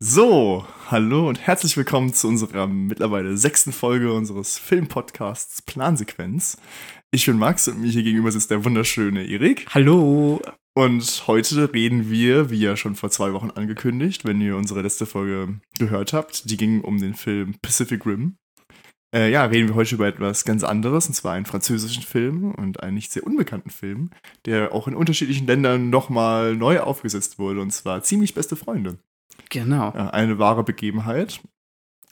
So, hallo und herzlich willkommen zu unserer mittlerweile sechsten Folge unseres Filmpodcasts Plansequenz. Ich bin Max und mir hier gegenüber sitzt der wunderschöne Erik. Hallo. Und heute reden wir, wie ja schon vor zwei Wochen angekündigt, wenn ihr unsere letzte Folge gehört habt, die ging um den Film Pacific Rim. Äh, ja, reden wir heute über etwas ganz anderes, und zwar einen französischen Film und einen nicht sehr unbekannten Film, der auch in unterschiedlichen Ländern nochmal neu aufgesetzt wurde, und zwar Ziemlich beste Freunde. Genau. Ja, eine wahre Begebenheit.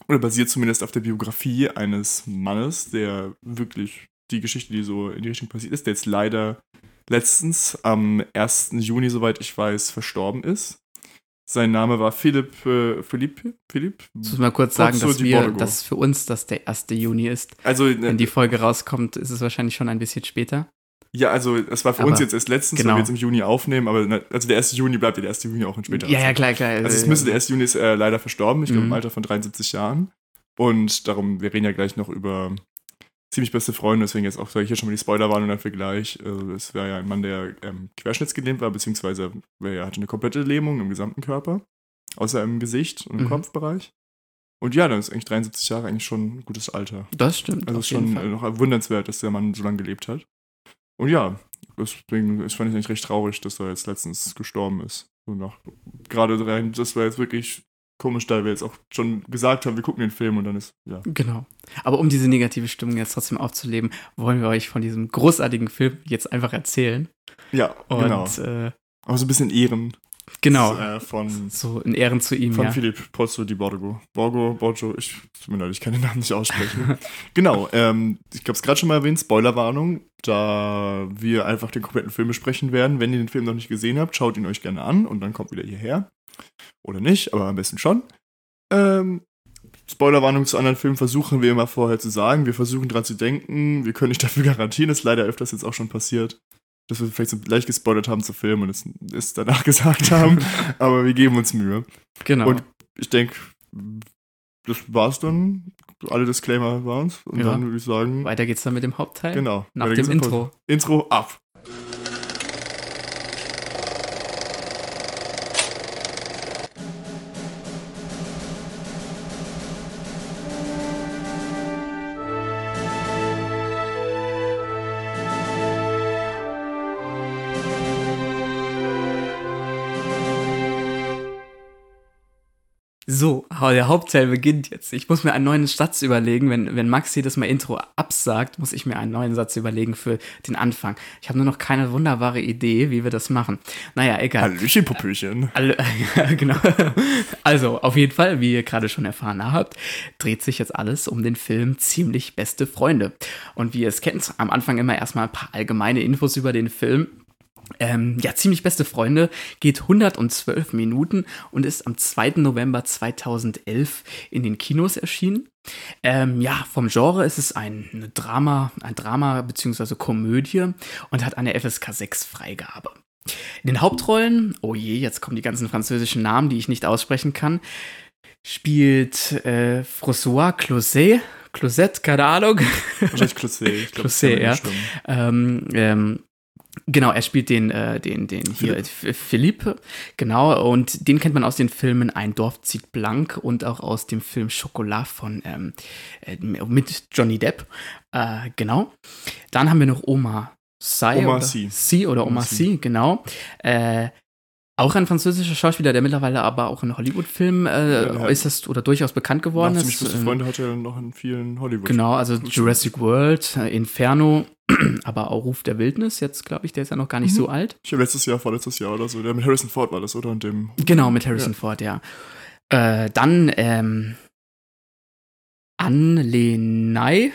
Oder basiert zumindest auf der Biografie eines Mannes, der wirklich die Geschichte, die so in die Richtung passiert ist, der jetzt leider letztens am 1. Juni, soweit ich weiß, verstorben ist. Sein Name war Philipp, äh, Philipp, Philipp? Ich muss mal kurz sagen, dass, wir, dass für uns das der 1. Juni ist. Also, Wenn äh, die Folge rauskommt, ist es wahrscheinlich schon ein bisschen später. Ja, also es war für Aber uns jetzt erst letztens, genau. weil wir jetzt im Juni aufnehmen, aber ne, also der 1. Juni bleibt ja der 1. Juni auch ein späterer Ja, ja, klar, klar. Also es müsste der 1. Juni ist äh, leider verstorben, ich glaube im Mhm. Alter von 73 Jahren. Und darum, wir reden ja gleich noch über ziemlich beste Freunde, deswegen jetzt auch hier schon mal die Spoilerwarnung dafür gleich. Also es wäre ja ein Mann, der ähm, querschnittsgelähmt war, beziehungsweise er hatte eine komplette Lähmung im gesamten Körper, außer im Gesicht und im Mhm. Kopfbereich. Und ja, dann ist eigentlich 73 Jahre eigentlich schon ein gutes Alter. Das stimmt. Also ist schon noch wundernswert, dass der Mann so lange gelebt hat. Und ja, deswegen ich fand ich eigentlich recht traurig, dass er jetzt letztens gestorben ist. So nach, gerade rein, das war jetzt wirklich komisch, da wir jetzt auch schon gesagt haben, wir gucken den Film und dann ist, ja. Genau. Aber um diese negative Stimmung jetzt trotzdem aufzuleben, wollen wir euch von diesem großartigen Film jetzt einfach erzählen. Ja, Und genau. äh, Aber so ein bisschen Ehren. Genau. Äh, von So in Ehren zu ihm, von ja. Philipp Pozzo di Borgo. Borgo, Borgo, ich, tut mir leid, ich kann den Namen nicht aussprechen. genau, ähm, ich habe es gerade schon mal erwähnt, Spoilerwarnung, da wir einfach den kompletten Film besprechen werden. Wenn ihr den Film noch nicht gesehen habt, schaut ihn euch gerne an und dann kommt wieder hierher. Oder nicht, aber am besten schon. Ähm, Spoilerwarnung zu anderen Filmen versuchen wir immer vorher zu sagen. Wir versuchen dran zu denken. Wir können nicht dafür garantieren, ist leider öfters jetzt auch schon passiert, dass wir vielleicht so leicht gespoilert haben zu Filmen und es, es danach gesagt haben. aber wir geben uns Mühe. Genau. Und ich denke, das war's dann. Alle Disclaimer waren's. Und Ja. dann würde ich sagen, Weiter geht's dann mit dem Hauptteil. genau. Nach dem. Intro. Intro ab. Der Hauptteil beginnt jetzt. Ich muss mir einen neuen Satz überlegen. Wenn, wenn Max jedes Mal Intro absagt, muss ich mir einen neuen Satz überlegen für den Anfang. Ich habe nur noch keine wunderbare Idee, wie wir das machen. Naja, egal. Hallöchen, Popöchen. Alle, ja, genau. Also, auf jeden Fall, wie ihr gerade schon erfahren habt, dreht sich jetzt alles um den Film Ziemlich beste Freunde. Und wie ihr es kennt, am Anfang immer erstmal ein paar allgemeine Infos über den Film. Ähm, ja, ziemlich beste Freunde geht 112 Minuten und ist am 2. November 2011 in den Kinos erschienen. Ähm, ja, vom Genre ist es ein Drama, ein Drama bzw. Komödie und hat eine FSK 6 Freigabe. In den Hauptrollen, oh je, jetzt kommen die ganzen französischen Namen, die ich nicht aussprechen kann, spielt äh, François Closet, Closet, keine Ahnung, Wahrscheinlich Closet. Ich glaub, das Closet, kann man ja. ähm, ähm, Genau, er spielt den, äh, den, den hier, Philippe, genau, und den kennt man aus den Filmen Ein Dorf zieht blank und auch aus dem Film Schokolade von, ähm, äh, mit Johnny Depp, äh, genau. Dann haben wir noch Oma. Omar oder, Sy. Sy oder Oma. Sy, genau. Äh, auch ein französischer Schauspieler, der mittlerweile aber auch in Hollywood-Filmen äh, Ja, äußerst oder durchaus bekannt geworden ist. ziemlich beste Ähm, Freunde hat er noch in vielen Hollywood. Genau, also. Jurassic World, äh, Inferno, aber auch Ruf der Wildnis, jetzt glaube ich, der ist ja noch gar nicht Mhm. so alt. Ich habe letztes Jahr, vorletztes Jahr oder so, der mit Harrison Ford war das, oder? Und dem. Genau, mit Harrison Ford, ja. Äh, dann ähm, Anne Lenay,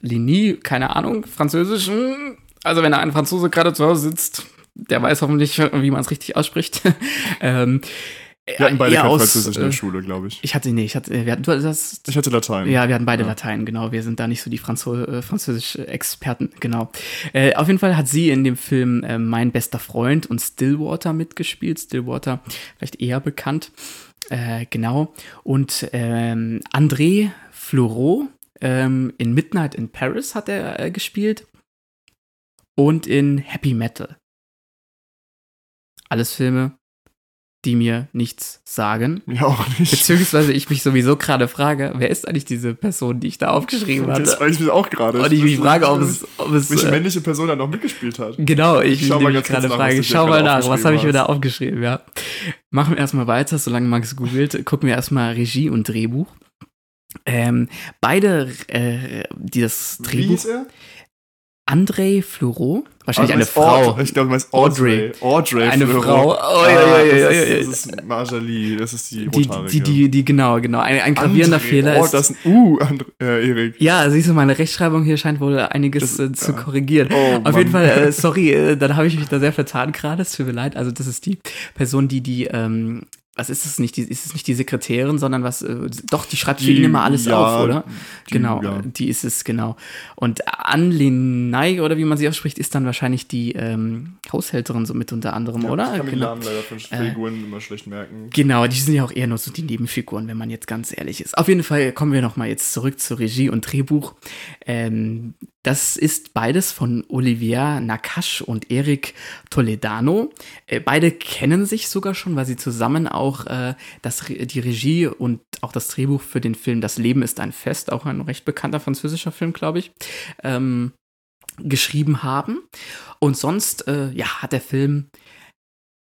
Leni, keine Ahnung, Französisch. Also wenn da ein Franzose gerade zu Hause sitzt, der weiß hoffentlich, wie man es richtig ausspricht. ähm, Wir hatten beide kein Französisch in der äh, Schule, glaube ich. Ich hatte, nee, ich hatte, wir hatten, du das, Ich hatte Latein. Ja, wir hatten beide Ja. Latein, genau. Wir sind da nicht so die Franzo äh, Französisch-Experten, genau. Äh, auf jeden Fall hat sie in dem Film äh, Mein bester Freund und Stillwater mitgespielt. Stillwater vielleicht eher bekannt. Äh, genau. Und ähm, André Fleurot ähm, in Midnight in Paris hat er äh, gespielt. Und in Happy Metal. Alles Filme, die mir nichts sagen. Mir auch nicht. Beziehungsweise ich mich sowieso gerade frage, wer ist eigentlich diese Person, die ich da aufgeschrieben hatte? Das frage ich mich auch gerade. Und ich mich frage, ob es, ob es welche äh, männliche Person da noch mitgespielt hat. Genau, ich Schau mal gerade nach, frage. Schau mal nach, was habe ich mir da aufgeschrieben, ja. Machen wir erstmal weiter, solange Max googelt, gucken wir erstmal Regie und Drehbuch. Ähm, beide, äh, die das Wie Drehbuch, hieß er? André Fleurot, wahrscheinlich Ah, eine Frau. Ich glaube, du meinst Audrey. Audrey. Eine. Frau. Oh, ja, ja, ja, das ja, ist- ja. Das ist Marjali, das ist die Die, die, die, die, genau, genau. Ein, ein gravierender. Fehler oh, ist. das ist ein U, André, äh, Erik. Ja, siehst du, meine Rechtschreibung hier scheint wohl einiges äh, zu korrigieren. Oh, Auf jeden Fall, äh, sorry, dann habe ich mich da sehr vertan gerade, es tut mir leid. Also das ist die Person, die die, ähm, was ist es nicht, die, ist es nicht die Sekretärin, sondern was, äh, doch, die schreibt für Die- ihn immer alles ja, auf, oder? die- genau, ja. die ist es, genau. Und Anlinai, oder wie man sie ausspricht, ist dann wahrscheinlich die ähm, Haushälterin so mit unter anderem, oder? Ich kann genau. Namen leider von Figuren immer schlecht merken. Genau, die sind ja auch eher nur so die Nebenfiguren, wenn man jetzt ganz ehrlich ist. Auf jeden Fall kommen wir nochmal jetzt zurück zu Regie und Drehbuch. Ähm, das ist beides von Olivier Nakash und Eric Toledano. Äh, beide kennen sich sogar schon, weil sie zusammen auch äh, das, die Regie und auch das Drehbuch für den Film Das Leben ist ein Fest, auch ein recht bekannter französischer Film, glaube ich, ähm, geschrieben haben. Und sonst, äh, ja, hat der Film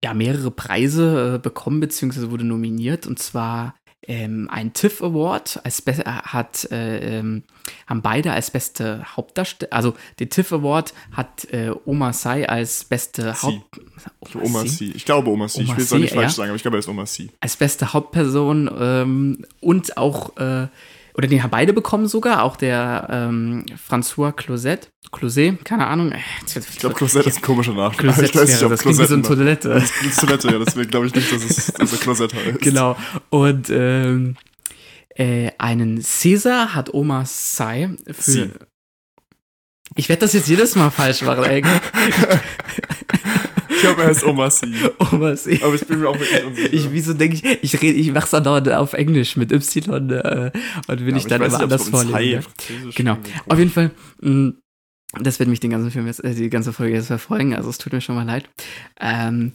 ja mehrere Preise äh, bekommen, beziehungsweise wurde nominiert. Und zwar ähm, ein TIFF Award als be äh, hat, äh, ähm, haben beide als beste Hauptdarsteller, also den TIFF Award hat äh, Oma Sai als beste Sie. Haupt Oma C. Ich glaube Oma C. Ich Oma will es auch nicht falsch ja. sagen, aber ich glaube, er ist Oma C. als beste Hauptperson ähm, und auch, äh, oder den haben beide bekommen sogar, auch der ähm, François Closet, Closet, keine Ahnung. äh, Ich glaube, Closette ist ein komischer Nachname. Closet ich weiß nicht, ob das klingt wie so eine. Toilette. Das ist Toilette, ja, deswegen glaube ich nicht, dass es dass er Closette heißt. Genau. Und ähm, äh, einen Caesar hat Oma Sai für. Sie. Ich werde das jetzt jedes Mal falsch machen, ey. Ich glaube, er heißt Oma C. Oma Sai. Aber ich bin mir auch wirklich unsicher. Ich, wieso denke ich, ich rede, ich mach's dann dauernd auf Englisch mit Y äh, und will Ja, ich dann weiß immer nicht, anders vorlesen. Ne? Genau. Auf jeden Fall, mh, das wird mich den ganzen Film jetzt, äh, die ganze Folge jetzt verfolgen, also es tut mir schon mal leid. Ähm,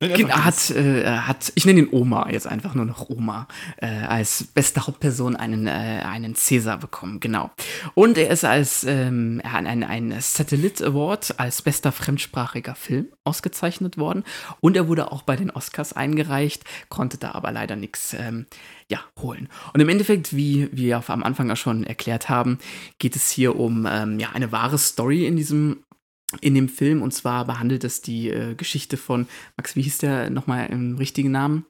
hat, äh, hat, ich nenne ihn Oma, jetzt einfach nur noch Oma, äh, als beste Hauptperson einen, äh, einen Cäsar bekommen, genau. Und er ist als ähm, er hat ein, ein Satellite Award als bester fremdsprachiger Film ausgezeichnet worden. Und er wurde auch bei den Oscars eingereicht, konnte da aber leider nichts ähm, ja, holen. Und im Endeffekt, wie wir am Anfang auch schon erklärt haben, geht es hier um ähm, ja, eine wahre Story in diesem in dem Film und zwar behandelt es die äh, Geschichte von Max, wie hieß der nochmal im richtigen Namen?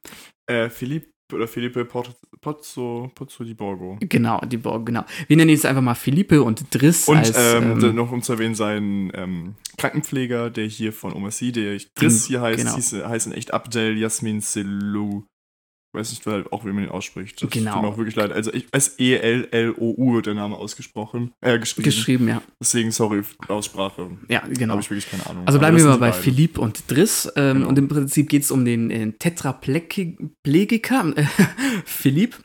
Äh, Philippe oder Felipe Pozzo, Pozzo, di Borgo. Genau, die Borg, genau. Wir nennen ihn jetzt einfach mal Philippe und Driss Und als ähm, ähm, noch um zu erwähnen, sein ähm, Krankenpfleger, der hier von Oma C, der Driss hier heißt, genau. hieß, heißt in echt Abdel Yasmin Selou. Ich weiß nicht halt auch, wie man ihn ausspricht. Das Genau. tut mir auch wirklich leid. Also ich, S-E-L-L-O-U wird der Name ausgesprochen, äh, geschrieben. geschrieben, ja. Deswegen, sorry, Aussprache. Ja, genau. Habe ich wirklich keine Ahnung. Also bleiben wir mal bei die beiden. Philippe und Driss. Ähm, Genau. Und im Prinzip geht es um den äh, Tetraplegiker äh, Philippe,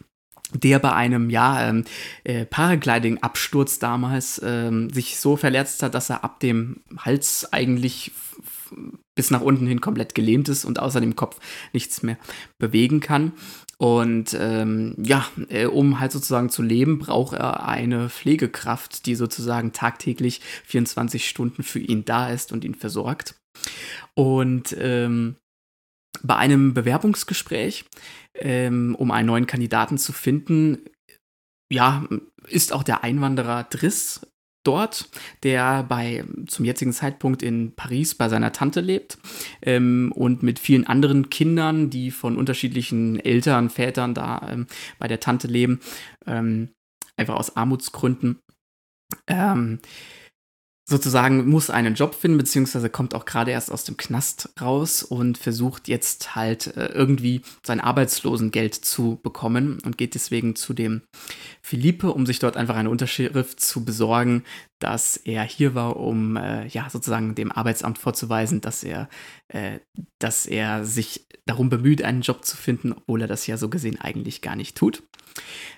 der bei einem ja, ähm, äh, Paragliding-Absturz damals ähm, sich so verletzt hat, dass er ab dem Hals eigentlich bis nach unten hin komplett gelähmt ist und außer dem Kopf nichts mehr bewegen kann. Und ähm, ja, äh, um halt sozusagen zu leben, braucht er eine Pflegekraft, die sozusagen tagtäglich 24 Stunden für ihn da ist und ihn versorgt. Und ähm, bei einem Bewerbungsgespräch, ähm, um einen neuen Kandidaten zu finden, ja, ist auch der Einwanderer Driss dort, der bei zum jetzigen Zeitpunkt in Paris bei seiner Tante lebt ähm, und mit vielen anderen Kindern, die von unterschiedlichen Eltern, Vätern da ähm, bei der Tante leben, ähm, einfach aus Armutsgründen. Ähm, sozusagen muss einen Job finden, beziehungsweise kommt auch gerade erst aus dem Knast raus und versucht jetzt halt äh, irgendwie sein Arbeitslosengeld zu bekommen und geht deswegen zu dem Philippe, um sich dort einfach eine Unterschrift zu besorgen, dass er hier war, um äh, ja sozusagen dem Arbeitsamt vorzuweisen, dass er, äh, dass er sich darum bemüht, einen Job zu finden, obwohl er das ja so gesehen eigentlich gar nicht tut.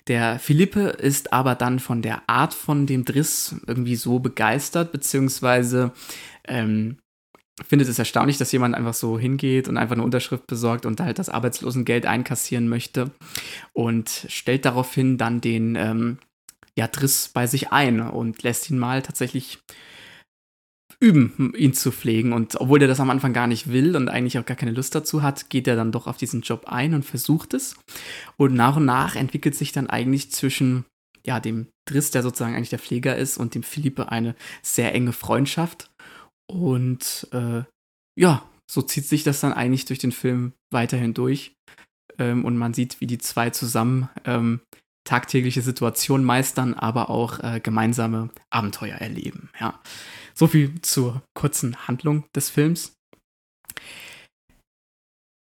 Der Philippe ist aber dann von der Art von dem Driss irgendwie so begeistert, beziehungsweise ähm, findet es erstaunlich, dass jemand einfach so hingeht und einfach eine Unterschrift besorgt und halt das Arbeitslosengeld einkassieren möchte und stellt daraufhin dann den ähm, ja, Driss bei sich ein und lässt ihn mal tatsächlich üben, ihn zu pflegen. Und obwohl er das am Anfang gar nicht will und eigentlich auch gar keine Lust dazu hat, geht er dann doch auf diesen Job ein und versucht es. Und nach und nach entwickelt sich dann eigentlich zwischen ja, dem Driss, der sozusagen eigentlich der Pfleger ist, und dem Philippe eine sehr enge Freundschaft. Und äh, ja, so zieht sich das dann eigentlich durch den Film weiterhin durch. Ähm, und man sieht, wie die zwei zusammen ähm, tagtägliche Situationen meistern, aber auch äh, gemeinsame Abenteuer erleben. Ja. So viel zur kurzen Handlung des Films.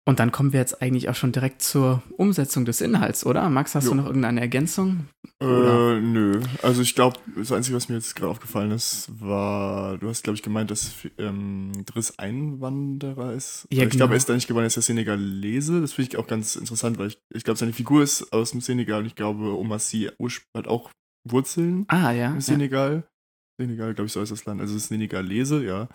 Und dann kommen wir jetzt eigentlich auch schon direkt zur Umsetzung des Inhalts, oder? Max, hast jo. du noch irgendeine Ergänzung? Äh, nö. Also ich glaube, das Einzige, was mir jetzt gerade aufgefallen ist, war, du hast, glaube ich, gemeint, dass ähm, Driss Einwanderer ist. Ja, ich genau. glaube, er ist da nicht geworden, er ist der Senegalese. Das finde ich auch ganz interessant, weil ich, ich glaube, seine Figur ist aus dem Senegal und ich glaube, Omassi hat auch Wurzeln ah, ja, im Senegal. Ja. Senegal, glaube ich, so ist das Land. Also es ist Senegalese, ja.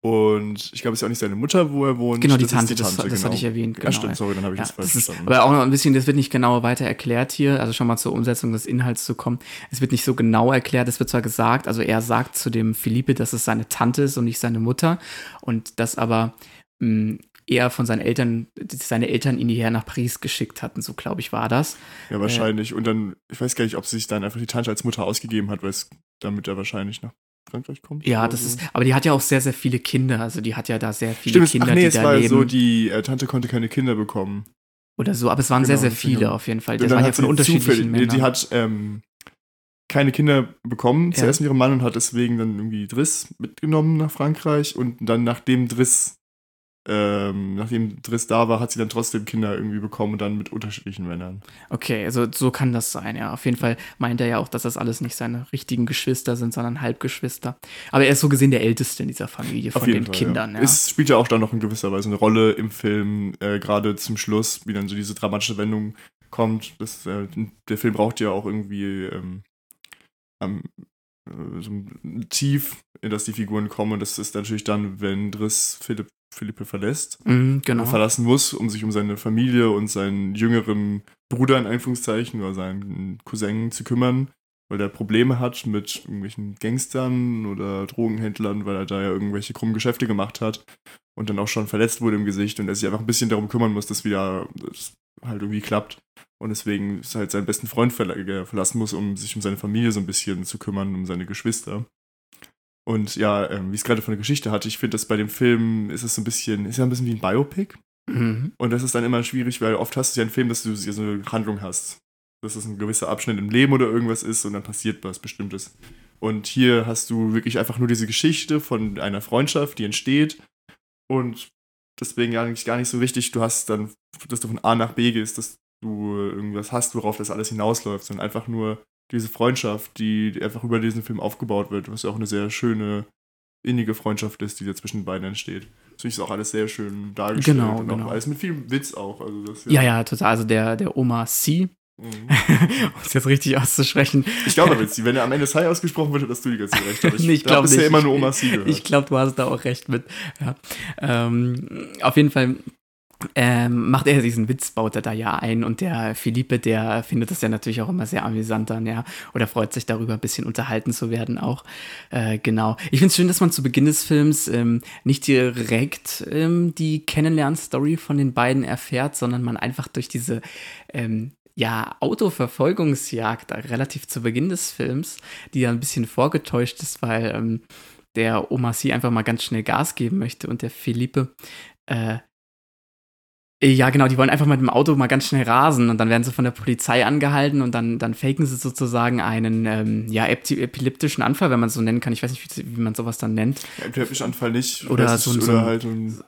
Und ich glaube, es ist auch nicht seine Mutter, wo er wohnt. Genau, die Tante, die Tante, das, das genau. hatte ich erwähnt. Genau. Ja, stimmt, sorry, dann habe ich ja, das falsch das verstanden. aber auch noch ein bisschen, das wird nicht genau weiter erklärt hier, also schon mal zur Umsetzung des Inhalts zu kommen. Es wird nicht so genau erklärt, es wird zwar gesagt, also er sagt zu dem Philippe, dass es seine Tante ist und nicht seine Mutter und dass aber mh, hm, er von seinen Eltern, seine Eltern ihn hierher nach Paris geschickt hatten, so glaube ich war das. Ja, wahrscheinlich. Äh, und dann, ich weiß gar nicht, ob sich dann einfach die Tante als Mutter ausgegeben hat, weil es, damit er wahrscheinlich nach Frankreich kommt. Ja, das so. ist, aber die hat ja auch sehr, sehr viele Kinder. Also die hat ja da sehr viele Stimmt, Kinder, ach nee, die es da war leben. so, die äh, Tante konnte keine Kinder bekommen. Oder so, aber es waren genau, sehr, sehr viele genau. auf jeden Fall. Das waren ja von unterschiedlichen Männern. Die hat ähm, keine Kinder bekommen, ja. zuerst mit ihrem Mann und hat deswegen dann irgendwie Driss mitgenommen nach Frankreich und dann nachdem Driss ähm, nachdem Driss da war, hat sie dann trotzdem Kinder irgendwie bekommen und dann mit unterschiedlichen Männern. Okay, also so kann das sein, ja. Auf jeden Fall meint er ja auch, dass das alles nicht seine richtigen Geschwister sind, sondern Halbgeschwister. Aber er ist so gesehen der Älteste in dieser Familie von den Fall, Kindern. Ja. Ja. Es spielt ja auch dann noch in gewisser Weise eine Rolle im Film, äh, gerade zum Schluss, wie dann so diese dramatische Wendung kommt. Das, äh, der Film braucht ja auch irgendwie ähm, ähm, so ein Tief, in das die Figuren kommen. Und das ist natürlich dann, wenn Driss Philipp Philippe verlässt, mhm, genau. verlassen muss, um sich um seine Familie und seinen jüngeren Bruder in Anführungszeichen oder seinen Cousin zu kümmern, weil er Probleme hat mit irgendwelchen Gangstern oder Drogenhändlern, weil er da ja irgendwelche krummen Geschäfte gemacht hat und dann auch schon verletzt wurde im Gesicht und er sich einfach ein bisschen darum kümmern muss, dass wieder das halt irgendwie klappt und deswegen halt seinen besten Freund verlassen muss, um sich um seine Familie so ein bisschen zu kümmern, um seine Geschwister. Und ja, ähm, wie es gerade von der Geschichte hatte, ich finde, dass bei dem Film ist es so ein bisschen, ist ja ein bisschen wie ein Biopic. Mhm. Und das ist dann immer schwierig, weil oft hast du ja einen Film, dass du so eine Handlung hast. Dass es ein gewisser Abschnitt im Leben oder irgendwas ist und dann passiert was Bestimmtes. Und hier hast du wirklich einfach nur diese Geschichte von einer Freundschaft, die entsteht. Und deswegen eigentlich gar nicht so wichtig, du hast dann, dass du von A nach B gehst, dass du irgendwas hast, worauf das alles hinausläuft, sondern einfach nur diese Freundschaft, die einfach über diesen Film aufgebaut wird, was ja auch eine sehr schöne, innige Freundschaft ist, die da zwischen beiden entsteht. Das finde ich auch alles sehr schön dargestellt. Genau, und genau. alles mit viel Witz auch. Also das, ja. ja, ja, total. Also der, der Oma C, Mhm. um es jetzt richtig auszusprechen. Ich glaube, wenn er am Ende Sai ausgesprochen wird, hast du die ganze recht. Aber ich, nee, ich glaube ja immer nur Oma C gehört. Ich glaube, du hast da auch recht mit. Ja. Ähm, auf jeden Fall ähm, macht er diesen Witz, baut er da ja ein und der Philippe, der findet das ja natürlich auch immer sehr amüsant dann, ja, oder freut sich darüber, ein bisschen unterhalten zu werden auch. Äh, genau. Ich finde es schön, dass man zu Beginn des Films ähm, nicht direkt ähm, die Kennenlern-Story von den beiden erfährt, sondern man einfach durch diese ähm, ja, Autoverfolgungsjagd relativ zu Beginn des Films, die ja ein bisschen vorgetäuscht ist, weil ähm, der Oma C einfach mal ganz schnell Gas geben möchte und der Philippe äh, ja, genau, die wollen einfach mit dem Auto mal ganz schnell rasen und dann werden sie von der Polizei angehalten und dann, dann faken sie sozusagen einen ähm, ja, epileptischen Anfall, wenn man es so nennen kann. Ich weiß nicht, wie, wie man sowas dann nennt. Epileptischen Anfall nicht. Oder so, so, halt ein,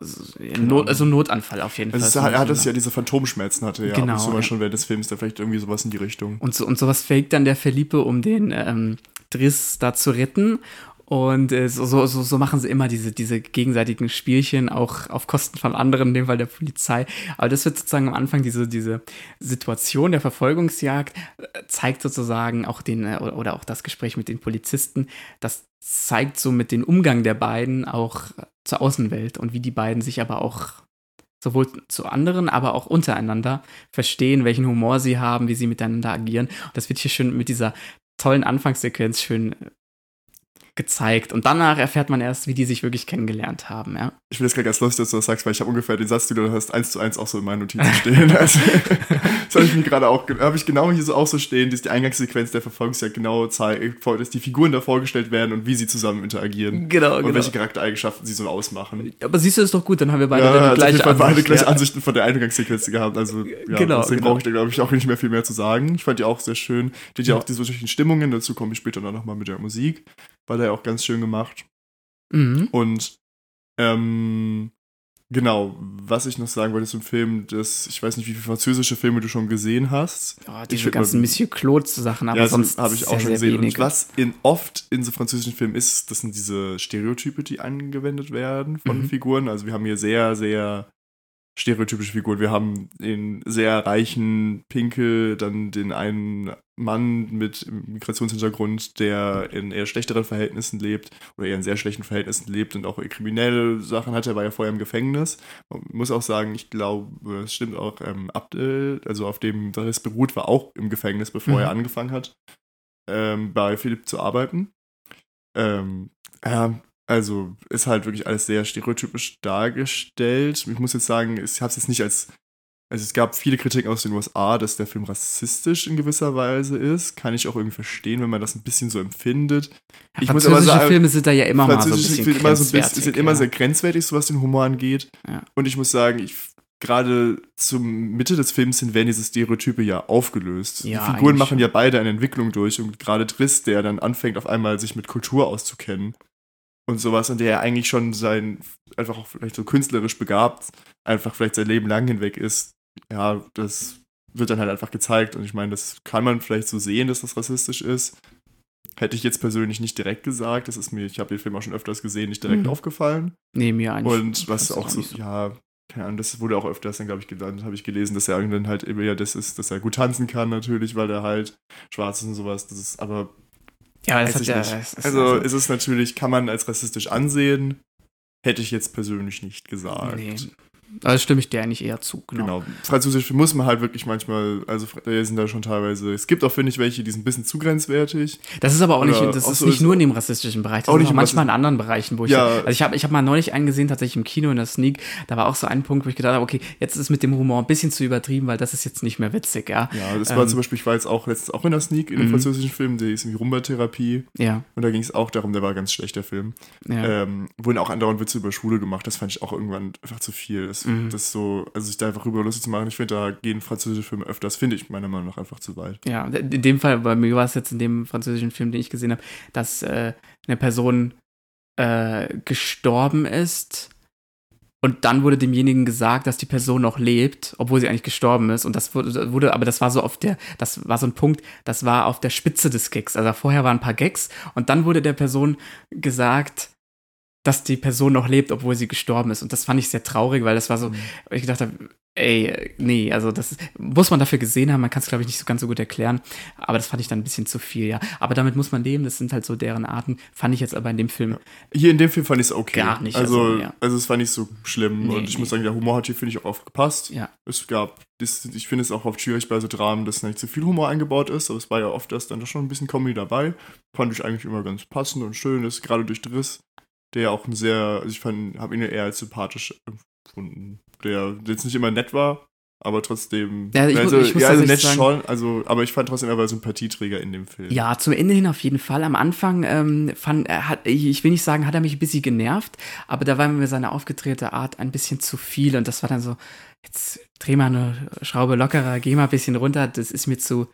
Not, also Notanfall auf jeden Fall. Also er hat das ja diese Phantomschmerzen hatte, ja. Genau. So ja. schon während des Films, da vielleicht irgendwie sowas in die Richtung. Und, so, und sowas faked dann der Felipe, um den ähm, Driss da zu retten Und äh, so, so, so machen sie immer diese, diese gegenseitigen Spielchen, auch auf Kosten von anderen, in dem Fall der Polizei. Aber das wird sozusagen am Anfang diese, diese Situation der Verfolgungsjagd, äh, zeigt sozusagen auch den, äh, oder auch das Gespräch mit den Polizisten, das zeigt so mit dem Umgang der beiden auch zur Außenwelt und wie die beiden sich aber auch sowohl zu anderen, aber auch untereinander verstehen, welchen Humor sie haben, wie sie miteinander agieren. Und das wird hier schön mit dieser tollen Anfangssequenz schön gezeigt. Und danach erfährt man erst, wie die sich wirklich kennengelernt haben, ja. Ich finde es gerade ganz lustig, dass du das sagst, weil ich habe ungefähr den Satz, den du hast, eins zu eins auch so in meinen Notizen stehen. Also, das habe ich mir gerade auch, habe ich genau hier so auch so stehen, dass die Eingangssequenz der Verfolgungsjagd genau zeigt, dass die Figuren da vorgestellt werden und wie sie zusammen interagieren. Genau, und genau. welche Charaktereigenschaften sie so ausmachen. Aber siehst du, ist doch gut, dann haben wir beide Ja, die also gleiche Fall beide gleiche ja. Ansichten von der Eingangssequenz gehabt. Also ja, Genau, deswegen genau. brauche ich da, glaube ich, auch nicht mehr viel mehr zu sagen. Ich fand die auch sehr schön. Die hat ja auch diese unterschiedlichen Stimmungen, dazu komme ich später dann nochmal mit der Musik. War ja auch ganz schön gemacht. Mhm. Und ähm, genau, was ich noch sagen wollte zum Film, das, ich weiß nicht, wie viele französische Filme du schon gesehen hast. Ja, Ich diese mal- ganzen Monsieur Claude-Sachen, aber ja, sonst habe ich auch sehr, schon gesehen. Und was in, oft in so französischen Filmen ist, das sind diese Stereotype, die angewendet werden von Mhm. Figuren. Also wir haben hier sehr, sehr stereotypische Figuren. Wir haben den sehr reichen Pinkel, dann den einen Mann mit Migrationshintergrund, der in eher schlechteren Verhältnissen lebt oder eher in sehr schlechten Verhältnissen lebt und auch kriminelle Sachen hat. Er war ja vorher im Gefängnis. Man muss auch sagen, ich glaube, es stimmt auch, ähm, Abdel, also auf dem das beruht, war auch im Gefängnis, bevor Mhm. er angefangen hat, ähm, bei Philipp zu arbeiten. Ähm, ja, also ist halt wirklich alles sehr stereotypisch dargestellt. Ich muss jetzt sagen, ich habe es jetzt nicht als. Also es gab viele Kritiken aus den USA, dass der Film rassistisch in gewisser Weise ist. Kann ich auch irgendwie verstehen, wenn man das ein bisschen so empfindet. Ja, ich muss aber französische sagen, Filme sind da ja immer mal so ein Französische bisschen Filme immer so ein bisschen, sind immer ja. sehr grenzwertig, so was den Humor angeht. Ja. Und ich muss sagen, ich gerade zum Mitte des Films hin werden diese Stereotype ja aufgelöst. Ja, die Figuren machen ja beide eine Entwicklung durch und gerade Triss, der dann anfängt auf einmal sich mit Kultur auszukennen und sowas und der ja eigentlich schon sein einfach auch vielleicht so künstlerisch begabt einfach vielleicht sein Leben lang hinweg ist. Ja, das wird dann halt einfach gezeigt und ich meine, das kann man vielleicht so sehen, dass das rassistisch ist. Hätte ich jetzt persönlich nicht direkt gesagt, das ist mir, ich habe den Film auch schon öfters gesehen, nicht direkt Mhm. aufgefallen. Nee, mir eigentlich. Und was auch ist so, nicht ja, keine Ahnung, das wurde auch öfters dann, glaube ich, gelernt, habe ich gelesen, dass er irgendwann halt immer ja das ist, dass er gut tanzen kann, natürlich, weil er halt schwarz ist und sowas. Das ist aber, Ja, das hat ja. ist- Also ist es natürlich, kann man als rassistisch ansehen, hätte ich jetzt persönlich nicht gesagt. nee. Also stimme ich dir eigentlich eher zu, genau. Genau. Französisch muss man halt wirklich manchmal, also da sind da schon teilweise, es gibt auch, finde ich, welche, die sind ein bisschen zu grenzwertig. Das ist aber auch nicht, das auch ist so nicht ist- nur in dem rassistischen Bereich, das Auch ist nicht auch manchmal in anderen Bereichen, wo ich, Ja. also ich habe ich hab mal neulich einen gesehen, tatsächlich im Kino in der Sneak, da war auch so ein Punkt, wo ich gedacht habe, okay, jetzt ist es mit dem Humor ein bisschen zu übertrieben, weil das ist jetzt nicht mehr witzig, ja. Ja, das war Ähm. zum Beispiel, ich war jetzt auch letztens auch in der Sneak, in dem Mhm. französischen Film, der ist irgendwie Rumba-Therapie. Ja, Und da ging es auch darum, der war ganz schlecht, der Film. ja. Ähm, wurden auch andauernd Witze über Schwule gemacht, das fand ich auch irgendwann einfach zu viel. Das, Mhm. das so, also sich da einfach rüber lustig zu machen, ich finde, da gehen französische Filme öfters, finde ich meiner Meinung nach einfach zu weit. Ja, in dem Fall, bei mir war es jetzt in dem französischen Film, den ich gesehen habe, dass äh, eine Person äh, gestorben ist und dann wurde demjenigen gesagt, dass die Person noch lebt, obwohl sie eigentlich gestorben ist. Und das wurde, wurde, aber das war so auf der, das war so ein Punkt, das war auf der Spitze des Gags. Also vorher waren ein paar Gags und dann wurde der Person gesagt, dass die Person noch lebt, obwohl sie gestorben ist. Und das fand ich sehr traurig, weil das war so, ich gedacht habe, ey, nee, also das muss man dafür gesehen haben, man kann es, glaube ich, nicht so ganz so gut erklären, aber das fand ich dann ein bisschen zu viel, ja. Aber damit muss man leben, das sind halt so deren Arten, fand ich jetzt aber in dem Film, Hier in dem Film fand ich es okay. Gar nicht, Also, also, also, ja. es war nicht so schlimm. Nee, und ich nee. muss sagen, der Humor hat hier, finde ich, auch aufgepasst. ja. Es gab, das, ich finde es auch oft schwierig bei so Dramen, dass nicht zu viel Humor eingebaut ist, aber es war ja oft erst dann doch schon ein bisschen Comedy dabei. Fand ich eigentlich immer ganz passend und schön, ist gerade durch Driss, der auch ein sehr, also ich fand, habe ihn ja eher als sympathisch empfunden, der jetzt nicht immer nett war, aber trotzdem, Ja, ich also, ich muss ja, also nett sagen- schon, also, aber ich fand trotzdem, er war Sympathieträger in dem Film. Ja, zum Ende hin auf jeden Fall. Am Anfang ähm, fand er hat, ich ich will nicht sagen, hat er mich ein bisschen genervt, aber da war mir seine aufgedrehte Art ein bisschen zu viel und das war dann so, jetzt dreh mal eine Schraube lockerer, geh mal ein bisschen runter, das ist mir zu,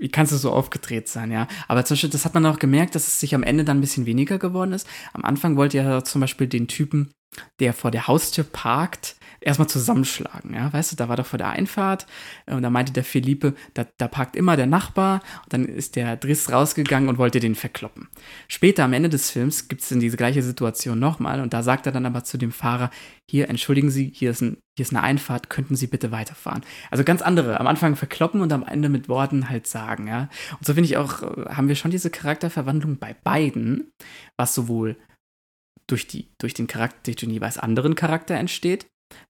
wie kannst du so aufgedreht sein, ja? Aber zum Beispiel, das hat man auch gemerkt, dass es sich am Ende dann ein bisschen weniger geworden ist. Am Anfang wollte er zum Beispiel den Typen, der vor der Haustür parkt, erstmal zusammenschlagen, ja, weißt du, da war doch vor der Einfahrt äh, und da meinte der Philippe, da, da parkt immer der Nachbar und dann ist der Driss rausgegangen und wollte den verkloppen. Später am Ende des Films gibt es dann diese gleiche Situation nochmal und da sagt er dann aber zu dem Fahrer, hier, entschuldigen Sie, hier ist, ein, hier ist eine Einfahrt, könnten Sie bitte weiterfahren. Also ganz andere, am Anfang verkloppen und am Ende mit Worten halt sagen, ja. Und so finde ich auch, äh, haben wir schon diese Charakterverwandlung bei beiden, was sowohl durch, die, durch den Charakter, durch den jeweils anderen Charakter entsteht,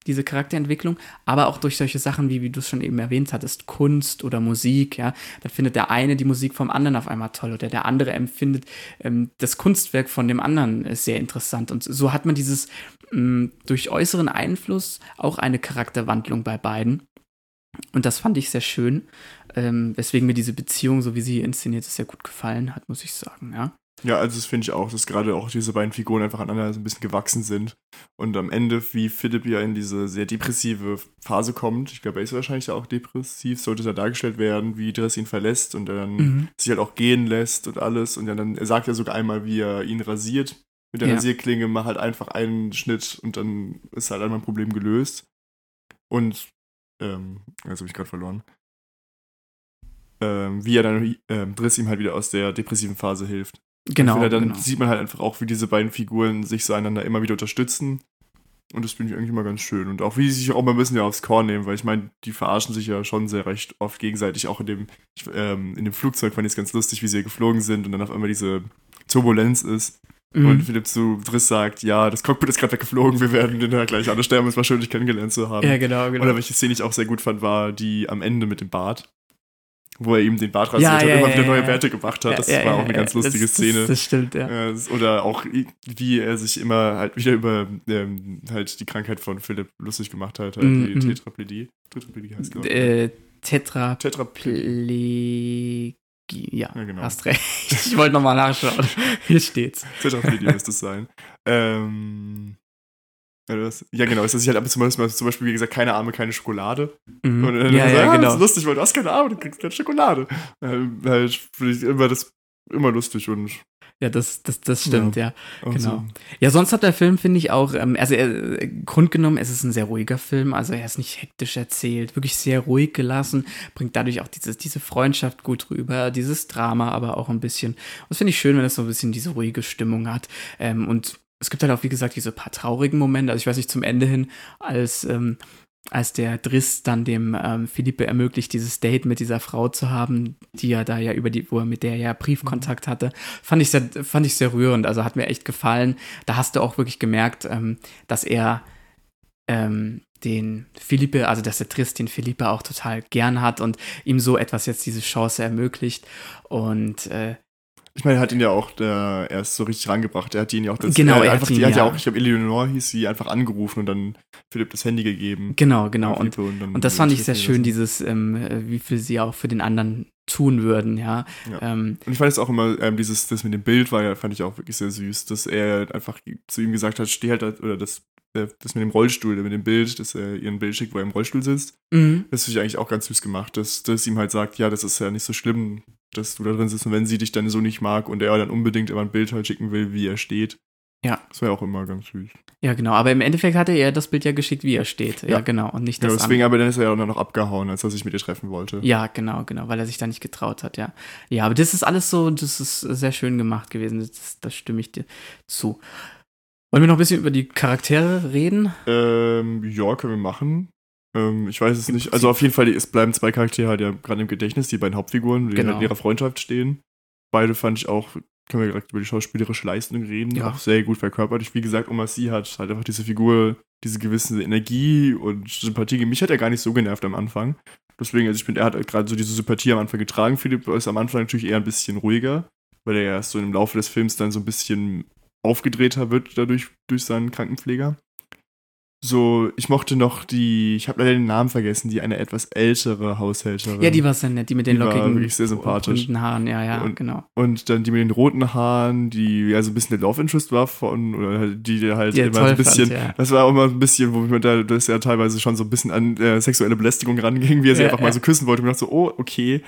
diese Charakterentwicklung, aber auch durch solche Sachen, wie, wie du es schon eben erwähnt hattest, Kunst oder Musik, ja, da findet der eine die Musik vom anderen auf einmal toll oder der andere empfindet ähm, das Kunstwerk von dem anderen sehr interessant. Und so hat man dieses mh, mm, durch äußeren Einfluss auch eine Charakterwandlung bei beiden. Und das fand ich sehr schön, ähm, weswegen mir diese Beziehung, so wie sie inszeniert ist, sehr gut gefallen hat, muss ich sagen, ja. Ja, also das finde ich auch, dass gerade auch diese beiden Figuren einfach aneinander so ein bisschen gewachsen sind. Und am Ende, wie Philipp ja in diese sehr depressive Phase kommt, ich glaube, er ist wahrscheinlich auch depressiv, sollte ja dargestellt werden, wie Dress ihn verlässt und dann mhm. sich halt auch gehen lässt und alles. Und dann, er sagt ja sogar einmal, wie er ihn rasiert. Mit der ja. Rasierklinge mach halt einfach einen Schnitt und dann ist halt einmal ein Problem gelöst. Und, ähm, jetzt habe ich gerade verloren. Ähm, wie er dann ähm, Driss ihm halt wieder aus der depressiven Phase hilft. Genau. Finde, dann genau. sieht man halt einfach auch, wie diese beiden Figuren sich so einander immer wieder unterstützen. Und das finde ich eigentlich immer ganz schön. Und auch wie sie sich auch mal ein bisschen ja aufs Korn nehmen, weil ich meine, die verarschen sich ja schon sehr recht oft gegenseitig. Auch in dem, ähm, in dem Flugzeug fand ich es ganz lustig, wie sie geflogen sind und dann auf einmal diese Turbulenz ist. Mhm. Und Philipp zu Driss sagt, ja, das Cockpit ist gerade weggeflogen, wir werden den ja gleich alle sterben, es war schön, dich kennengelernt zu haben. Ja, genau, genau. Oder welche Szene ich auch sehr gut fand, war die am Ende mit dem Bart wo er ihm den Bart rasiert ja, hat ja, immer ja, wieder neue Werte gemacht hat. Das war auch eine ganz lustige das, Szene. Das, das stimmt, ja. Oder auch, wie er sich immer halt wieder über ähm, halt die Krankheit von Philipp lustig gemacht hat, halt mm, die Tetraplegie. Tetraplegie heißt glaube äh, Tetra Tetraplegie. Ja, ja genau. hast recht. Ich wollte nochmal nachschauen. Hier steht's. Tetraplegie müsste es sein. Ähm, ja, genau. Es ist halt ab und zu mal zum Beispiel, wie gesagt, keine Arme, keine Schokolade. Mhm. Und dann ja, ja, ah, genau. Das ist lustig, weil du hast keine Arme, du kriegst keine Schokolade. Ähm, halt, finde ich immer das immer lustig und. Ja, das, das, das stimmt, ja. ja genau. So. Ja, sonst hat der Film, finde ich, auch, ähm, also er, grundgenommen, es ist ein sehr ruhiger Film, also er ist nicht hektisch erzählt, wirklich sehr ruhig gelassen, bringt dadurch auch diese, diese Freundschaft gut rüber, dieses Drama aber auch ein bisschen. Und das finde ich schön, wenn es so ein bisschen diese ruhige Stimmung hat. Ähm, und es gibt halt auch, wie gesagt, diese paar traurigen Momente. Also ich weiß nicht, zum Ende hin, als, ähm, als der Driss dann dem ähm, Philippe ermöglicht, dieses Date mit dieser Frau zu haben, die er da ja über die, wo er mit der ja Briefkontakt hatte, fand ich sehr, fand ich sehr rührend. Also hat mir echt gefallen. Da hast du auch wirklich gemerkt, ähm, dass er ähm, den Philippe, also dass der Triss den Philippe auch total gern hat und ihm so etwas jetzt diese Chance ermöglicht. Und äh, ich meine, er hat ihn ja auch der, erst so richtig rangebracht. Er hat ihn ja auch das, genau, er, er einfach, ihn, die hat ja ja auch, ich glaube, Eleonore hieß sie, einfach angerufen und dann Philipp das Handy gegeben. Genau, genau. Und, und, und, das fand ich sehr schön, dieses, ähm, wie viel sie auch für den anderen tun würden, ja. ja. Ähm, und ich fand es auch immer, ähm, dieses, das mit dem Bild war ja, fand ich auch wirklich sehr süß, dass er einfach zu ihm gesagt hat, steh halt, oder das äh, das mit dem Rollstuhl, mit dem Bild, dass er ihren Bild schickt, wo er im Rollstuhl sitzt. Mhm. Das finde ich eigentlich auch ganz süß gemacht, dass, dass ihm halt sagt, ja, das ist ja nicht so schlimm, dass du da drin sitzt und wenn sie dich dann so nicht mag und er dann unbedingt immer ein Bild halt schicken will, wie er steht. Ja. Das wäre auch immer ganz süß. Ja, genau. Aber im Endeffekt hatte er das Bild ja geschickt, wie er steht. Ja, ja genau. Und nicht das. Ja, deswegen, aber dann ist er ja auch noch abgehauen, als er sich mit ihr treffen wollte. Ja, genau, genau, weil er sich da nicht getraut hat, ja. Ja, aber das ist alles so, das ist sehr schön gemacht gewesen. Das, das stimme ich dir zu. Wollen wir noch ein bisschen über die Charaktere reden? Ähm, ja, können wir machen. Ähm, ich weiß es nicht. Also auf jeden Fall, es bleiben zwei Charaktere halt ja gerade im Gedächtnis, die beiden Hauptfiguren, die genau. halt in ihrer Freundschaft stehen. Beide fand ich auch, können wir direkt über die schauspielerische Leistung reden, ja. auch sehr gut verkörpert. Ich, wie gesagt, Oma Sie hat halt einfach diese Figur, diese gewisse Energie und Sympathie. Mich hat er gar nicht so genervt am Anfang. Deswegen, also ich finde, er hat gerade so diese Sympathie am Anfang getragen. Philipp ist am Anfang natürlich eher ein bisschen ruhiger, weil er ja so im Laufe des Films dann so ein bisschen aufgedrehter wird dadurch durch seinen Krankenpfleger. So, ich mochte noch die, ich habe leider den Namen vergessen, die eine etwas ältere Haushälterin. Ja, die war sehr nett, die mit den die lockigen, war wirklich sehr sympathisch. Haaren, ja, ja, und, genau. Und dann die mit den roten Haaren, die ja so ein bisschen der Love Interest war von, oder halt, die halt die immer so ein bisschen, fand, ja. das war auch immer ein bisschen, wo mir da, das ja teilweise schon so ein bisschen an äh, sexuelle Belästigung ranging, wie er sie Ja, einfach ja. mal so küssen wollte. Und ich dachte so, oh, okay,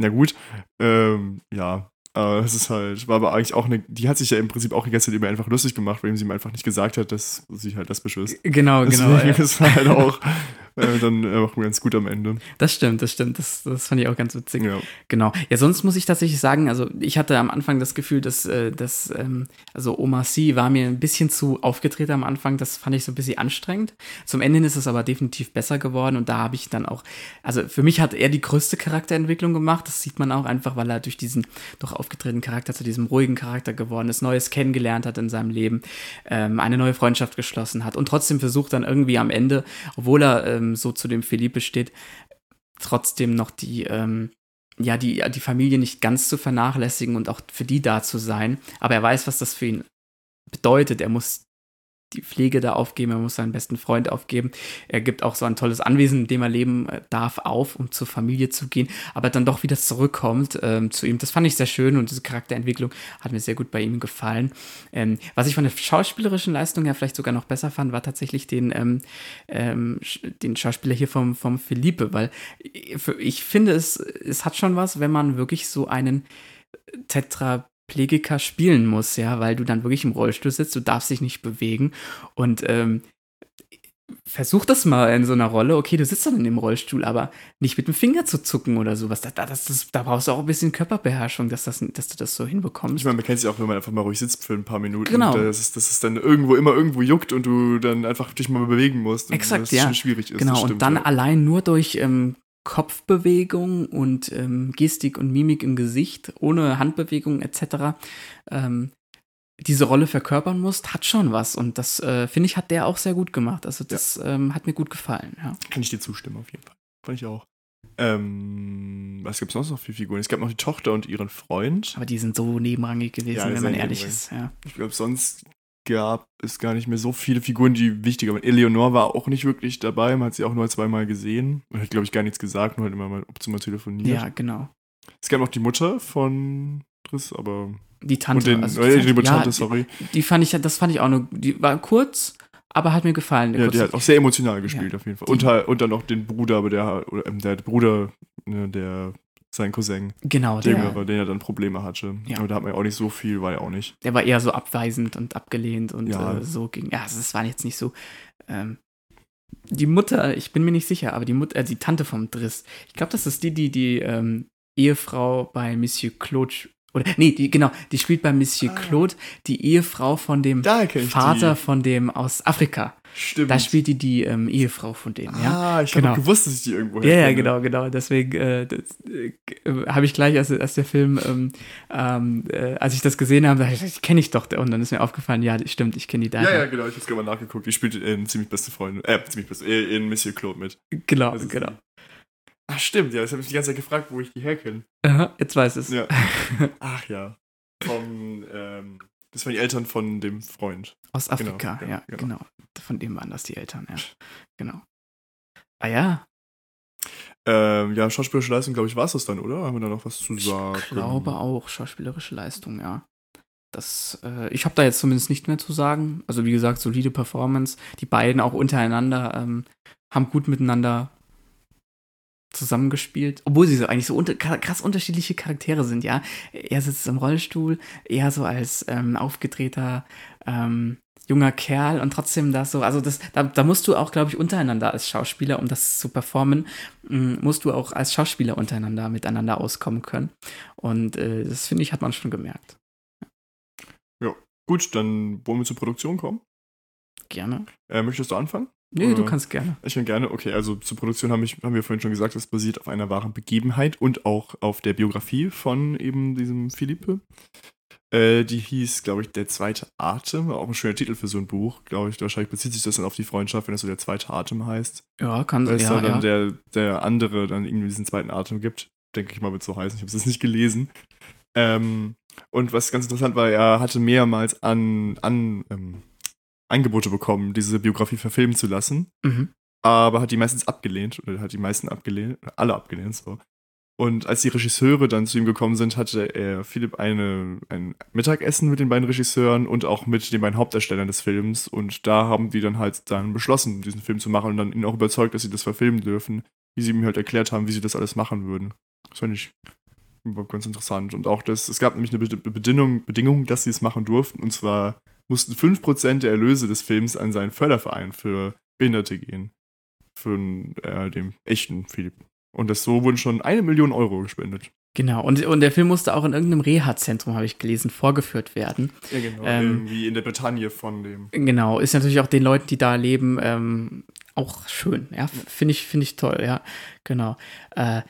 na gut, ähm, ja, Aber es ist halt, war aber eigentlich auch eine, die hat sich ja im Prinzip auch die ganze Zeit über einfach lustig gemacht, weil sie ihm einfach nicht gesagt hat, dass sie halt lesbisch ist. Genau, genau. Deswegen Ja. ist halt auch äh, dann äh, auch ganz gut am Ende. Das stimmt, das stimmt. Das, das fand ich auch ganz witzig. Ja. Genau. Ja, sonst muss ich tatsächlich sagen, also ich hatte am Anfang das Gefühl, dass, äh, dass ähm, also Oma C war mir ein bisschen zu aufgetreten am Anfang. Das fand ich so ein bisschen anstrengend. Zum Ende ist es aber definitiv besser geworden und da habe ich dann auch, also für mich hat er die größte Charakterentwicklung gemacht. Das sieht man auch einfach, weil er durch diesen doch aufgetretenen Charakter zu diesem ruhigen Charakter geworden ist, Neues kennengelernt hat in seinem Leben, ähm, eine neue Freundschaft geschlossen hat und trotzdem versucht dann irgendwie am Ende, obwohl er ähm, so zu dem Philippe steht, trotzdem noch die, ähm, ja, die, die Familie nicht ganz zu vernachlässigen und auch für die da zu sein. Aber er weiß, was das für ihn bedeutet. Er muss die Pflege da aufgeben, er muss seinen besten Freund aufgeben. Er gibt auch so ein tolles Anwesen, in dem er leben äh, darf, auf, um zur Familie zu gehen, aber dann doch wieder zurückkommt ähm, zu ihm. Das fand ich sehr schön und diese Charakterentwicklung hat mir sehr gut bei ihm gefallen. Ähm, was ich von der schauspielerischen Leistung her vielleicht sogar noch besser fand, war tatsächlich den, ähm, ähm, den Schauspieler hier vom, vom Felipe, weil ich, für- ich finde, es, es hat schon was, wenn man wirklich so einen Tetraplegiker spielen muss, ja, weil du dann wirklich im Rollstuhl sitzt, du darfst dich nicht bewegen und ähm, versuch das mal in so einer Rolle. Okay, du sitzt dann in dem Rollstuhl, aber nicht mit dem Finger zu zucken oder sowas. Da, da, das, das, da brauchst du auch ein bisschen Körperbeherrschung, dass, das, dass du das so hinbekommst. Ich meine, man kennt sich auch, wenn man einfach mal ruhig sitzt für ein paar Minuten. Genau. Dass es, dass es dann irgendwo immer irgendwo juckt und du dann einfach dich mal bewegen musst. Und Exakt, das ja. schon schwierig ist. Genau, das und stimmt, dann ja. allein nur durch ähm, Kopfbewegung und ähm, Gestik und Mimik im Gesicht, ohne Handbewegung etc., ähm, diese Rolle verkörpern musst, hat schon was. Und das, äh, finde ich, hat der auch sehr gut gemacht. Also das ähm, hat mir gut gefallen, ja. Kann ich dir zustimmen, auf jeden Fall. Fand ich auch. Ähm, was gibt es sonst noch für Figuren? Es gab noch die Tochter und ihren Freund. Aber die sind so nebenrangig gewesen, Ja, wenn man ehrlich nebenrangig. ist, ja. Ich glaube, sonst gab es gar nicht mehr so viele Figuren, die wichtiger waren. Eleonore war auch nicht wirklich dabei. Man hat sie auch nur zweimal gesehen. Man hat, glaube ich, gar nichts gesagt, nur halt immer mal ob sie mal telefoniert. Ja, genau. Es gab noch die Mutter von Driss, aber. Die Tante. und den, also äh, die ja, Tante, sorry. Die, die fand ich, das fand ich auch nur, die war kurz, aber hat mir gefallen. Ja, die hat auch sehr emotional gespielt, Ja. auf jeden Fall. Die- Und, halt- und dann noch den Bruder, aber der, oder, ähm, der Bruder, ne, der, sein Cousin, genau, der der, Jüngere, der ja dann Probleme hatte. Ja. Aber da hat man ja auch nicht so viel, war ja auch nicht. der war eher so abweisend und abgelehnt und Ja. äh, so ging. Ja, das war jetzt nicht so. Ähm, die Mutter, ich bin mir nicht sicher, aber die Mutter, äh, die Tante vom Driss, ich glaube, das ist die, die die ähm, Ehefrau bei Monsieur Claude oder nee, die genau, die spielt bei Monsieur Ah. Claude die Ehefrau von dem Vater die. von dem aus Afrika. Stimmt. Da spielt die die ähm, Ehefrau von dem, ja. Ah, ich Genau. habe gewusst, dass ich die irgendwo Ja, ja, genau, genau. Deswegen äh, äh, habe ich gleich, als, als der Film, ähm, ähm, äh, als ich das gesehen habe, dachte ich, die kenne ich doch. Und dann ist mir aufgefallen, ja, stimmt, ich kenne die da. Ja, ja, genau, ich habe gerade mal nachgeguckt. Die spielt in ziemlich beste Freunde, äh, ziemlich beste, äh, in Monsieur Claude mit. Genau, genau. die. Ach, stimmt, ja, das habe ich die ganze Zeit gefragt, wo ich die herkenne. Aha, jetzt weiß es. Ja. Ach ja. Vom, ähm, das waren die Eltern von dem Freund. Aus Afrika, genau, ja, genau. genau. Von dem waren das die Eltern, ja. Genau. Ah ja, Ähm, ja, schauspielerische Leistung, glaube ich, war es das dann, oder? Haben wir da noch was zu sagen? ich glaube auch schauspielerische Leistung, ja. Das, äh, ich habe da jetzt zumindest nicht mehr zu sagen. Also wie gesagt, solide Performance. Die beiden auch untereinander ähm, haben gut miteinander zusammengespielt, obwohl sie so eigentlich so unter, krass unterschiedliche Charaktere sind, ja. Er sitzt im Rollstuhl, eher so als ähm, aufgedrehter ähm, junger Kerl und trotzdem das so, also das, da, da musst du auch, glaube ich, untereinander als Schauspieler, um das zu performen, mh, musst du auch als Schauspieler untereinander miteinander auskommen können. Und äh, das finde ich, hat man schon gemerkt. Gut, dann wollen wir zur Produktion kommen. Gerne. Äh, möchtest du anfangen? Nee, du Oder- kannst gerne. Ich kann gerne. Okay, also zur Produktion haben, ich, haben wir vorhin schon gesagt, das basiert auf einer wahren Begebenheit und auch auf der Biografie von eben diesem Philippe. Äh, die hieß, glaube ich, Der zweite Atem. War auch ein schöner Titel für so ein Buch, glaube ich. Wahrscheinlich bezieht sich das dann auf die Freundschaft, wenn das so der zweite Atem heißt. Ja, kann Weil es ja, da dann ja. der, der andere dann irgendwie diesen zweiten Atem gibt. Denke ich mal, wird so heißen. Ich habe es jetzt nicht gelesen. Ähm, und was ganz interessant war, er hatte mehrmals an, an ähm, Angebote bekommen, diese Biografie verfilmen zu lassen Mhm. aber hat die meistens abgelehnt oder hat die meisten abgelehnt, alle abgelehnt so. Und als die Regisseure dann zu ihm gekommen sind, hatte er Philipp eine, ein Mittagessen mit den beiden Regisseuren und auch mit den beiden Hauptdarstellern des Films. Und da haben die dann halt dann beschlossen, diesen Film zu machen und dann ihn auch überzeugt, dass sie das verfilmen dürfen, wie sie ihm halt erklärt haben, wie sie das alles machen würden. Das fand ich ganz interessant. Und auch das, es gab nämlich eine Bedingung, Bedingung dass sie es machen durften. Und zwar mussten 5% der Erlöse des Films an seinen Förderverein für Behinderte gehen. Für äh, den echten Philipp. Und das so wurden schon eine Million Euro gespendet. Genau, und, und der Film musste auch in irgendeinem Reha-Zentrum, habe ich gelesen, vorgeführt werden. Ja, genau, ähm, irgendwie in der Bretagne von dem. Genau, ist natürlich auch den Leuten, die da leben, ähm, auch schön, ja, finde ich, finde ich toll, ja, genau. Äh,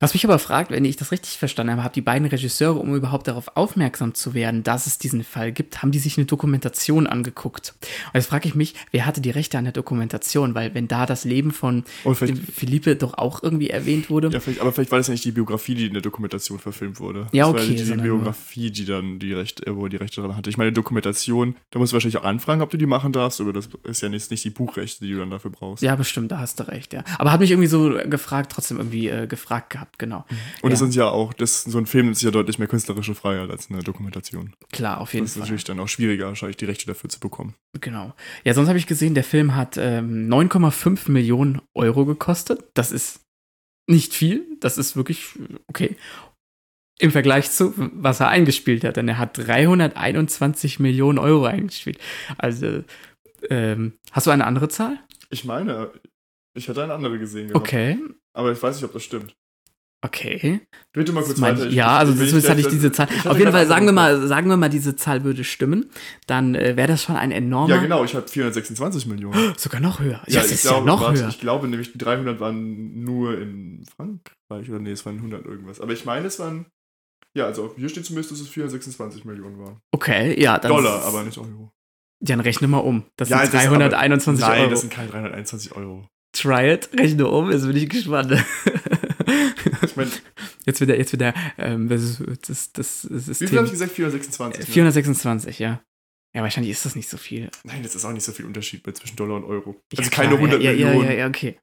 was mich aber fragt, wenn ich das richtig verstanden habe, haben die beiden Regisseure, um überhaupt darauf aufmerksam zu werden, dass es diesen Fall gibt, haben die sich eine Dokumentation angeguckt. Und jetzt frage ich mich, wer hatte die Rechte an der Dokumentation? Weil wenn da das Leben von Philippe doch auch irgendwie erwähnt wurde. Ja, vielleicht, aber vielleicht war das ja nicht die Biografie, die in der Dokumentation verfilmt wurde. Ja, das okay. War ja die Biografie, die dann die Rechte, wo die Rechte dran hatte. Ich meine, Dokumentation, da musst du wahrscheinlich auch anfragen, ob du die machen darfst, aber das ist ja nicht, nicht die Buchrechte, die du dann dafür brauchst. Ja, bestimmt, da hast du recht, ja. Aber hat mich irgendwie so gefragt, trotzdem irgendwie äh, gefragt gehabt genau. Und es ja. sind ja auch, das, so ein Film ist ja deutlich mehr künstlerische Freiheit als eine Dokumentation. Klar, auf jeden das Fall. Das ist natürlich dann auch schwieriger, wahrscheinlich die Rechte dafür zu bekommen. Genau. Ja, sonst habe ich gesehen, der Film hat ähm, 9,5 Millionen Euro gekostet. Das ist nicht viel, das ist wirklich okay. Im Vergleich zu, was er eingespielt hat, denn er hat 321 Millionen Euro eingespielt. Also, ähm, hast du eine andere Zahl? Ich meine, ich hatte eine andere gesehen. Gehabt. Okay. Aber ich weiß nicht, ob das stimmt. Okay. Bitte mal kurz weiter. Ich, ja, also das hatte ich diese Zahl. Auf jeden Fall sagen wir mal, sagen wir mal, diese Zahl würde stimmen, dann äh, wäre das schon ein enormer. Ja, genau. Ich habe 426 Millionen. Sogar noch höher. Ja, das ist glaube, ja noch warte, höher. Ich glaube nämlich, die 300 waren nur in Frankreich oder nee, es waren 100 irgendwas. Aber ich meine, es waren ja, also hier steht zumindest, dass es 426 Millionen waren. Okay, ja, dann Dollar, aber nicht Euro. Dann rechne mal um. Das ja, sind 321 aber, Euro. Nein, das sind keine 321 Euro. Try it, rechne um, jetzt bin ich gespannt. ich meine, jetzt wieder, jetzt wieder, ähm, das, das, das, System. Wie viel habe ich gesagt? 426. 426, ne? ja. Ja, wahrscheinlich ist das nicht so viel. Nein, das ist auch nicht so viel Unterschied zwischen Dollar und Euro. Also ja, keine 100 ja, Millionen. Ja, ja, ja, okay.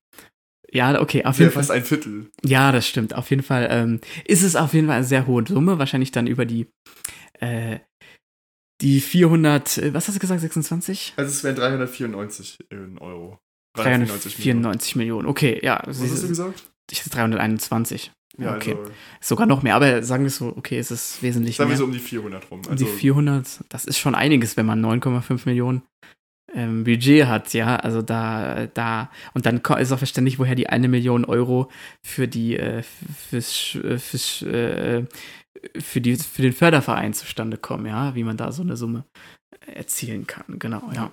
Ja, okay, auf jeden Fall. fast ein Viertel. Ja, das stimmt. Auf jeden Fall ähm, ist es auf jeden Fall eine sehr hohe Summe. Wahrscheinlich dann über die, äh, die 400, äh, was hast du gesagt, 26? Also es wären 394 Euro. 394 Millionen. Millionen. Okay, ja. Was hast du gesagt? Ich hatte 321. Ja, okay. Also, Sogar noch mehr, aber sagen wir so, okay, es ist wesentlich sagen mehr. Sagen wir so um die 400 rum. Also, um die 400, das ist schon einiges, wenn man 9,5 Millionen ähm, Budget hat, ja, also da, da, und dann ist auch verständlich, woher die eine Million Euro für die, äh, fürs, äh, fürs, äh, für die, für den Förderverein zustande kommen, ja, wie man da so eine Summe erzielen kann, genau, ja.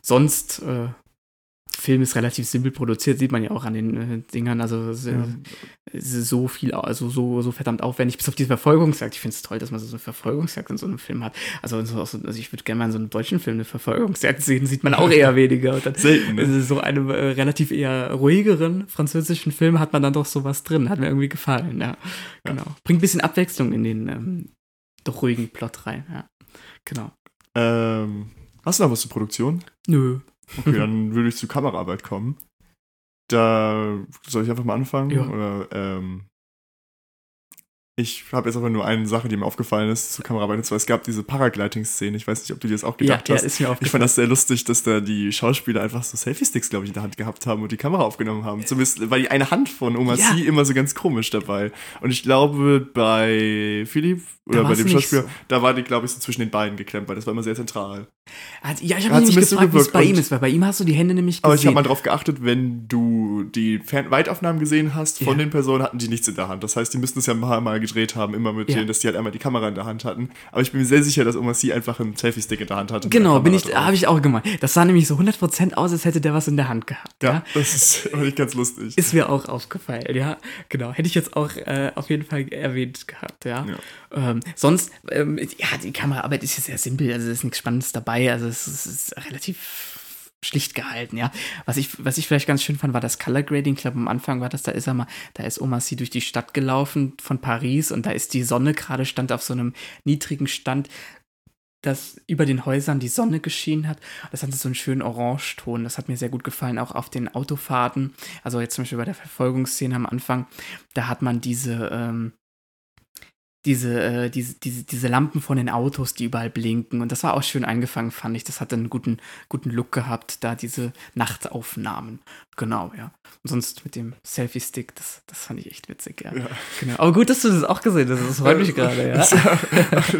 Sonst, äh, Film ist relativ simpel produziert, sieht man ja auch an den äh, Dingern. Also ja. so viel, also so, so verdammt aufwendig, bis auf diese Verfolgungsjagd. Ich finde es toll, dass man so eine Verfolgungsjagd in so einem Film hat. Also, also ich würde gerne mal in so einem deutschen Film eine Verfolgungsjagd sehen, sieht man auch eher weniger. Und dann Selten. Ne? So einem äh, relativ eher ruhigeren französischen Film hat man dann doch sowas drin. Hat mir irgendwie gefallen, ja. Genau. Bringt ein bisschen Abwechslung in den ähm, doch ruhigen Plot rein, ja. Genau. Ähm, hast du noch was zur Produktion? Nö. Okay, dann würde ich zur Kameraarbeit kommen. Da soll ich einfach mal anfangen? Ja. Oder, ähm, ich habe jetzt aber nur eine Sache, die mir aufgefallen ist zur Kameraarbeit. Und zwar, es gab diese Paragliding-Szene. Ich weiß nicht, ob du dir das auch gedacht ja, hast. Ja, ist mir aufgefallen. Ich fand das sehr lustig, dass da die Schauspieler einfach so Selfie-Sticks, glaube ich, in der Hand gehabt haben und die Kamera aufgenommen haben. Zumindest war die eine Hand von Oma ja. C immer so ganz komisch dabei. Und ich glaube, bei Philipp oder bei dem Schauspieler, so. da war die, glaube ich, so zwischen den Beinen geklemmt, weil das war immer sehr zentral. Also, ja, ich habe mich gefragt, so wie es bei ihm ist, weil bei ihm hast du die Hände nämlich gesehen. Aber ich habe mal darauf geachtet, wenn du die Weitaufnahmen gesehen hast von ja. den Personen, hatten die nichts in der Hand. Das heißt, die müssten es ja Mal gedreht haben, immer mit ja. denen, dass die halt einmal die Kamera in der Hand hatten. Aber ich bin mir sehr sicher, dass Oma C einfach einen Selfie-Stick in der Hand hatte. Genau, bin ich, habe ich auch gemeint. Das sah nämlich so 100% aus, als hätte der was in der Hand gehabt. Ja, ja? das ist nicht ganz lustig. Ist mir auch aufgefallen, ja. Genau, hätte ich jetzt auch äh, auf jeden Fall erwähnt gehabt, ja. ja. Ähm, sonst, ähm, ja, die Kameraarbeit ist ja sehr simpel, also es ist nichts Spannendes dabei, also es ist, es ist relativ schlicht gehalten, ja. Was ich, was ich vielleicht ganz schön fand, war das Color Grading. Ich glaube, am Anfang war das, da ist er mal, da ist Oma Sie durch die Stadt gelaufen von Paris und da ist die Sonne gerade, stand auf so einem niedrigen Stand, dass über den Häusern die Sonne geschienen hat. Das hatte so einen schönen Orangeton. Das hat mir sehr gut gefallen, auch auf den Autofahrten. Also jetzt zum Beispiel bei der Verfolgungsszene am Anfang, da hat man diese, ähm, diese, äh, diese, diese, diese Lampen von den Autos, die überall blinken. Und das war auch schön eingefangen, fand ich. Das hat einen guten, guten Look gehabt, da diese Nachtaufnahmen. Genau, ja. Und sonst mit dem Selfie-Stick, das, das fand ich echt witzig, ja. ja. Genau. Aber gut, dass du das auch gesehen hast. Das freut mich gerade, ja.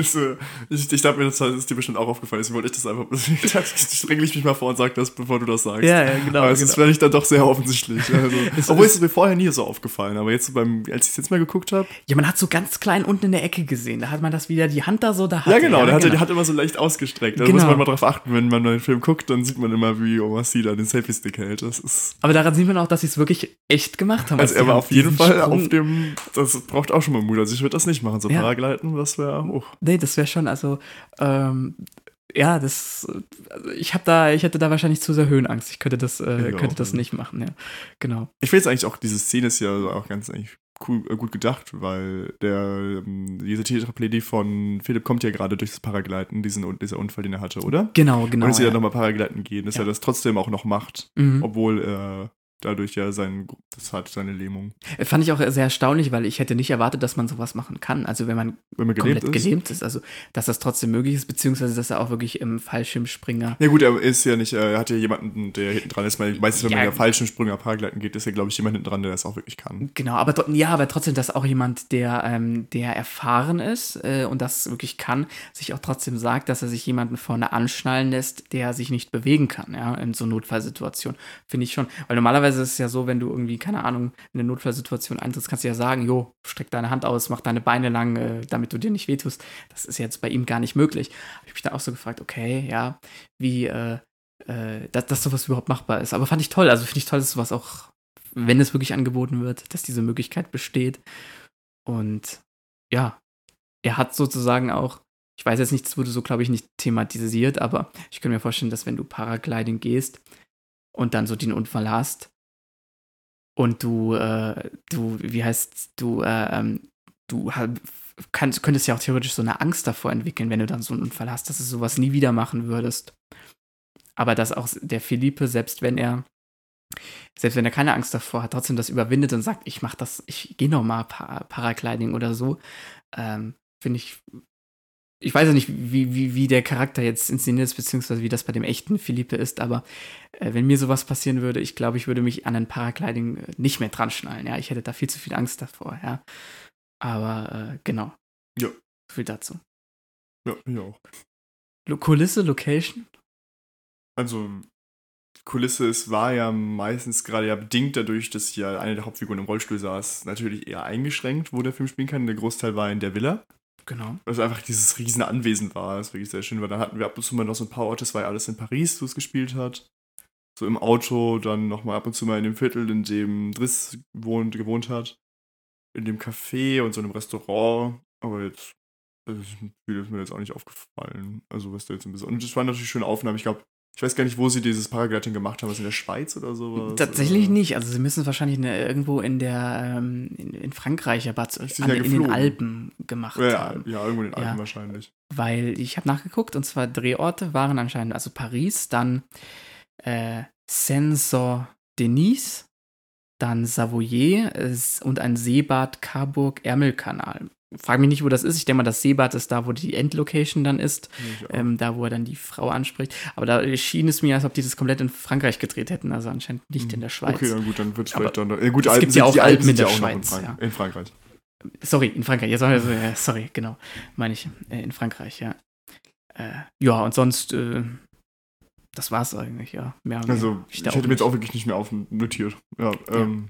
ich, ich dachte mir, das ist dir bestimmt auch aufgefallen. Deswegen wollte ich das einfach. Ich regle ich mich mal vor und sage das, bevor du das sagst. Ja, ja, genau. Aber es genau. ist vielleicht dann doch sehr offensichtlich. Also, obwohl es mir vorher nie so aufgefallen. Aber jetzt, beim, als ich es jetzt mal geguckt habe. Ja, man hat so ganz klein unten in der Ecke gesehen. Da hat man das wieder, die Hand da so da hat. Ja, genau. Ja, der, genau. Hat, der hat immer so leicht ausgestreckt. Da genau. muss man mal drauf achten, wenn man einen Film guckt, dann sieht man immer, wie Omar Sy da den Selfie-Stick hält. Das ist. Aber daran sieht man auch, dass sie es wirklich echt gemacht haben. Also, er war auf jeden Fall Sprung auf dem. Das braucht auch schon mal Mut. Also, ich würde das nicht machen. So ja. Paragleiten, das wäre. Oh. Nee, das wäre schon, also. Ähm, ja, das, also ich habe da, ich hätte da wahrscheinlich zu sehr Höhenangst. Ich könnte das, äh, könnte das nicht machen, ja. Genau. Ich finde jetzt eigentlich auch, diese Szene ist ja auch ganz eigentlich cool, äh, gut gedacht, weil der, ähm, diese Tetraplägie von Philipp kommt ja gerade durch das Paragleiten, diesen, dieser Unfall, den er hatte, oder? Genau, genau. Und dass sie ja. dann nochmal Paragleiten gehen, dass ja. er das trotzdem auch noch macht, mhm. obwohl er dadurch ja sein, das hat seine Lähmung. Äh, fand ich auch sehr erstaunlich, weil ich hätte nicht erwartet, dass man sowas machen kann. Also wenn man, wenn man gelähmt komplett ist. gelähmt ist, also dass das trotzdem möglich ist, beziehungsweise dass er auch wirklich im Fallschirmspringer. Ja gut, er ist ja nicht, er hat ja jemanden, der hinten dran ist. Meistens, wenn ja. man ja Fallschirmspringer Paragleiten geht, ist ja, glaube ich, jemand hinten dran, der das auch wirklich kann. Genau, aber ja, aber trotzdem, dass auch jemand, der, ähm, der erfahren ist äh, und das wirklich kann, sich auch trotzdem sagt, dass er sich jemanden vorne anschnallen lässt, der sich nicht bewegen kann, ja, in so Notfallsituationen. Finde ich schon. Weil normalerweise ist es ja so, wenn du irgendwie, keine Ahnung, in eine Notfallsituation eintrittst, kannst du ja sagen, jo, streck deine Hand aus, mach deine Beine lang, äh, damit du dir nicht wehtust. Das ist jetzt bei ihm gar nicht möglich. Habe ich mich da auch so gefragt, okay, ja, wie, äh, äh, dass, dass sowas überhaupt machbar ist. Aber fand ich toll. Also finde ich toll, dass sowas auch, wenn es wirklich angeboten wird, dass diese Möglichkeit besteht. Und ja, er hat sozusagen auch, ich weiß jetzt nicht, das wurde so, glaube ich, nicht thematisiert, aber ich könnte mir vorstellen, dass wenn du Paragliding gehst und dann so den Unfall hast, und du, äh, du, wie heißt du, äh, ähm, du kannst, könntest ja auch theoretisch so eine Angst davor entwickeln, wenn du dann so einen Unfall hast, dass du sowas nie wieder machen würdest. Aber dass auch der Philippe, selbst wenn er, selbst wenn er keine Angst davor hat, trotzdem das überwindet und sagt, ich mach das, ich gehe nochmal Paragliding oder so, ähm, finde ich ich weiß ja nicht, wie, wie, wie der Charakter jetzt inszeniert ist, beziehungsweise wie das bei dem echten Philippe ist, aber äh, wenn mir sowas passieren würde, ich glaube, ich würde mich an ein Paragliding äh, nicht mehr dran schnallen, ja. Ich hätte da viel zu viel Angst davor, ja. Aber äh, genau. Ja. So viel dazu. Ja, ich auch. Kulisse, Location? Also, Kulisse ist, war ja meistens gerade ja bedingt dadurch, dass ja eine der Hauptfiguren im Rollstuhl saß, natürlich eher eingeschränkt, wo der Film spielen kann. Der Großteil war in der Villa. Genau. Also einfach dieses riesen Anwesen war, das wirklich sehr schön war. Dann hatten wir ab und zu mal noch so ein paar Orte, das war ja alles in Paris, wo es gespielt hat. So im Auto, dann nochmal ab und zu mal in dem Viertel, in dem Driss wohnt, gewohnt hat. In dem Café und so einem Restaurant. Aber jetzt, also viel ist mir jetzt auch nicht aufgefallen. Also was da jetzt ein bisschen. Und es waren natürlich schöne Aufnahmen. Ich glaube, ich weiß gar nicht, wo sie dieses Paragliding gemacht haben. Was in der Schweiz oder sowas? Tatsächlich oder? nicht. Also sie müssen es wahrscheinlich eine, irgendwo in der ähm, in, in, Frankreich, aber an, in den Alpen gemacht ja, haben. Ja, irgendwo in den Alpen ja, wahrscheinlich. Weil ich habe nachgeguckt und zwar Drehorte waren anscheinend also Paris, dann äh, Saint-Denis, dann Savoyer und ein Seebad Carburg-Ärmelkanal frage mich nicht, wo das ist. Ich denke mal, das Seebad ist da, wo die Endlocation dann ist. Ähm, da, wo er dann die Frau anspricht. Aber da schien es mir, als ob die das komplett in Frankreich gedreht hätten. Also anscheinend nicht in der Schweiz. Okay, dann gut, dann wird es vielleicht dann. Ja, gut, es gibt ja auch Alpen in der Schweiz. In, Frank ja. in, Frankreich. Sorry, in Frankreich. Also, äh, sorry, genau. Meine ich. Äh, in Frankreich, ja. Äh, ja, und sonst. Äh, das war's eigentlich, ja. Mehr, also, ich, ich hätte mir jetzt auch wirklich nicht mehr aufnotiert. Ja, ähm.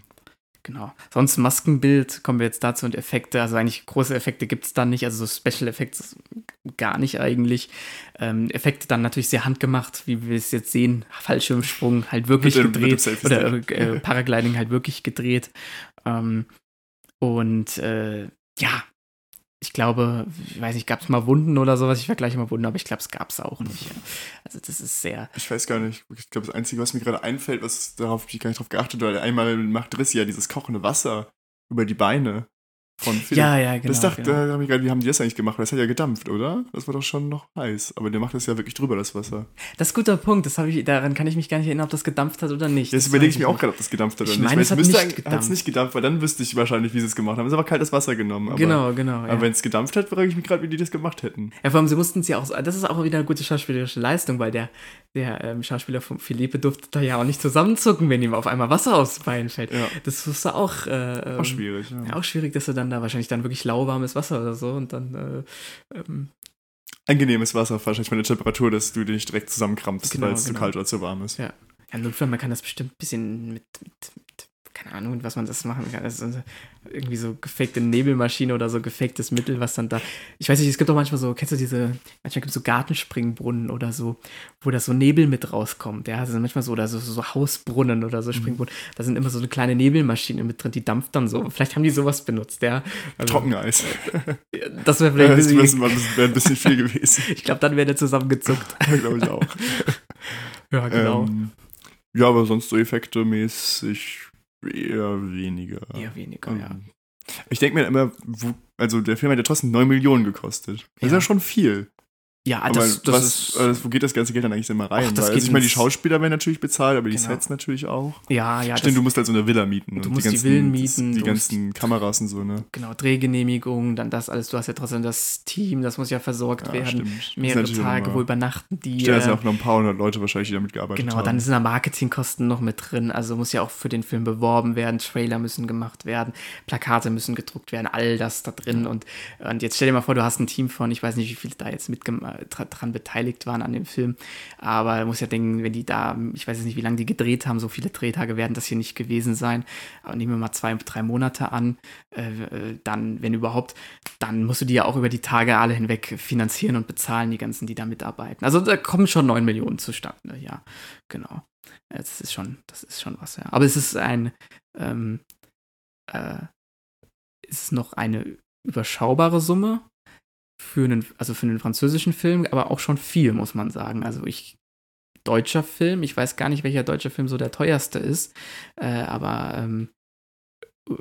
Genau. Sonst Maskenbild, kommen wir jetzt dazu und Effekte. Also eigentlich große Effekte gibt es dann nicht, also so Special Effects gar nicht eigentlich. Ähm, Effekte dann natürlich sehr handgemacht, wie wir es jetzt sehen. Fallschirmsprung halt wirklich mit gedreht. Dem, oder äh, Paragliding halt wirklich gedreht. Ähm, und äh, ja, ich glaube, ich weiß nicht, gab es mal Wunden oder sowas? Ich vergleiche mal Wunden, aber ich glaube, es gab es auch nicht. Also das ist sehr. Ich weiß gar nicht. Ich glaube, das Einzige, was mir gerade einfällt, was darauf ich gar nicht drauf geachtet habe, einmal macht Driss ja dieses kochende Wasser über die Beine von Philipp. Ja, ja, genau. das dachte, genau. da hab ich gerade, wie haben die das eigentlich gemacht? Das hat ja gedampft, oder? Das war doch schon noch heiß. Aber der macht das ja wirklich drüber, das Wasser. Das ist ein guter Punkt. Das ich, daran kann ich mich gar nicht erinnern, ob das gedampft hat oder nicht. Jetzt Das überlege ich mir auch gerade, ob das gedampft hat Ich oder nicht. meine, es hat nicht eigentlich- hat's gedampft. nicht gedampft, weil dann wüsste ich wahrscheinlich, wie sie es gemacht haben. Es ist aber kaltes Wasser genommen. Aber, Genau, genau. Aber Ja. wenn es gedampft hat, frage ich mich gerade, wie die das gemacht hätten. ja, vor allem, sie mussten es ja auch, so- das ist auch wieder eine gute schauspielerische Leistung, weil der, der ähm, Schauspieler von Philippe durfte da ja auch nicht zusammenzucken, wenn ihm auf einmal Wasser aufs Bein fällt. Ja. Das wusste auch, äh, ähm, Auch schwierig. Ja. Ja, auch schwierig, dass er dann da wahrscheinlich dann wirklich lauwarmes Wasser oder so und dann, äh, ähm, Angenehmes Wasser, wahrscheinlich der Temperatur, dass du dich nicht direkt zusammenkrampfst, Genau, weil es zu genau. kalt oder zu warm ist. Ja. ja, Notfall, man kann das bestimmt ein bisschen mit, mit, mit keine Ahnung, was man das machen kann. Das ist irgendwie so gefakte Nebelmaschine oder so gefaktes Mittel, was dann da. Ich weiß nicht, es gibt auch manchmal so, kennst du diese, manchmal gibt es so Gartenspringbrunnen oder so, wo das so Nebel mit rauskommt. Ja, also manchmal so, oder so, so Hausbrunnen oder so Springbrunnen. Da sind immer so eine kleine Nebelmaschine mit drin, die dampft dann so. Vielleicht haben die sowas benutzt, ja. Also, Trockeneis. Das wäre vielleicht ein Das bisschen, wäre ein bisschen viel gewesen. ich glaube, dann wäre der zusammengezuckt. Glaube ich auch. Ja, genau. Ähm, ja, aber sonst so Effekte mäßig eher weniger. Eher weniger, Ähm, ja. Ich denke mir immer, also der Film hat ja trotzdem 9 Millionen gekostet. Das ist Ja. ja schon viel. Ja, aber das, was, ist. äh, wo geht das ganze Geld dann eigentlich immer rein? Ach, das Weil, geht also ich meine, die Schauspieler werden natürlich bezahlt, aber die Genau. Sets natürlich auch. ja, ja, Stimmt, du musst halt so eine Villa mieten. Du musst die ganzen, Villen das- mieten, Die ganzen Kameras und so, ne? genau, Drehgenehmigung, dann das alles. Du hast ja trotzdem das Team, das muss ja versorgt Ja, werden. stimmt. Mehrere Tage, wo übernachten die. Da sind äh, auch noch ein paar hundert Leute wahrscheinlich, die damit gearbeitet Genau, haben. dann sind da Marketingkosten noch mit drin. Also muss ja auch für den Film beworben werden, Trailer müssen gemacht werden, Plakate müssen gedruckt werden, all das da drin. Und, und jetzt stell dir mal vor, du hast ein Team von, ich weiß nicht, wie viele da jetzt dran beteiligt waren an dem Film. Aber du musst ja denken, wenn die da, ich weiß jetzt nicht, wie lange die gedreht haben, so viele Drehtage werden das hier nicht gewesen sein. Aber nehmen wir mal zwei, drei Monate an, äh, äh, dann, wenn überhaupt, dann musst du die ja auch über die Tage alle hinweg finanzieren und bezahlen, die ganzen, die da mitarbeiten. Also da kommen schon 9 Millionen zustande, ja, genau. Das ist schon, das ist schon was, ja. Aber es ist ein, ähm, äh, ist noch eine überschaubare Summe für einen, also für einen französischen Film, aber auch schon viel, muss man sagen. Also ich, deutscher Film, ich weiß gar nicht, welcher deutsche Film so der teuerste ist, äh, aber ähm,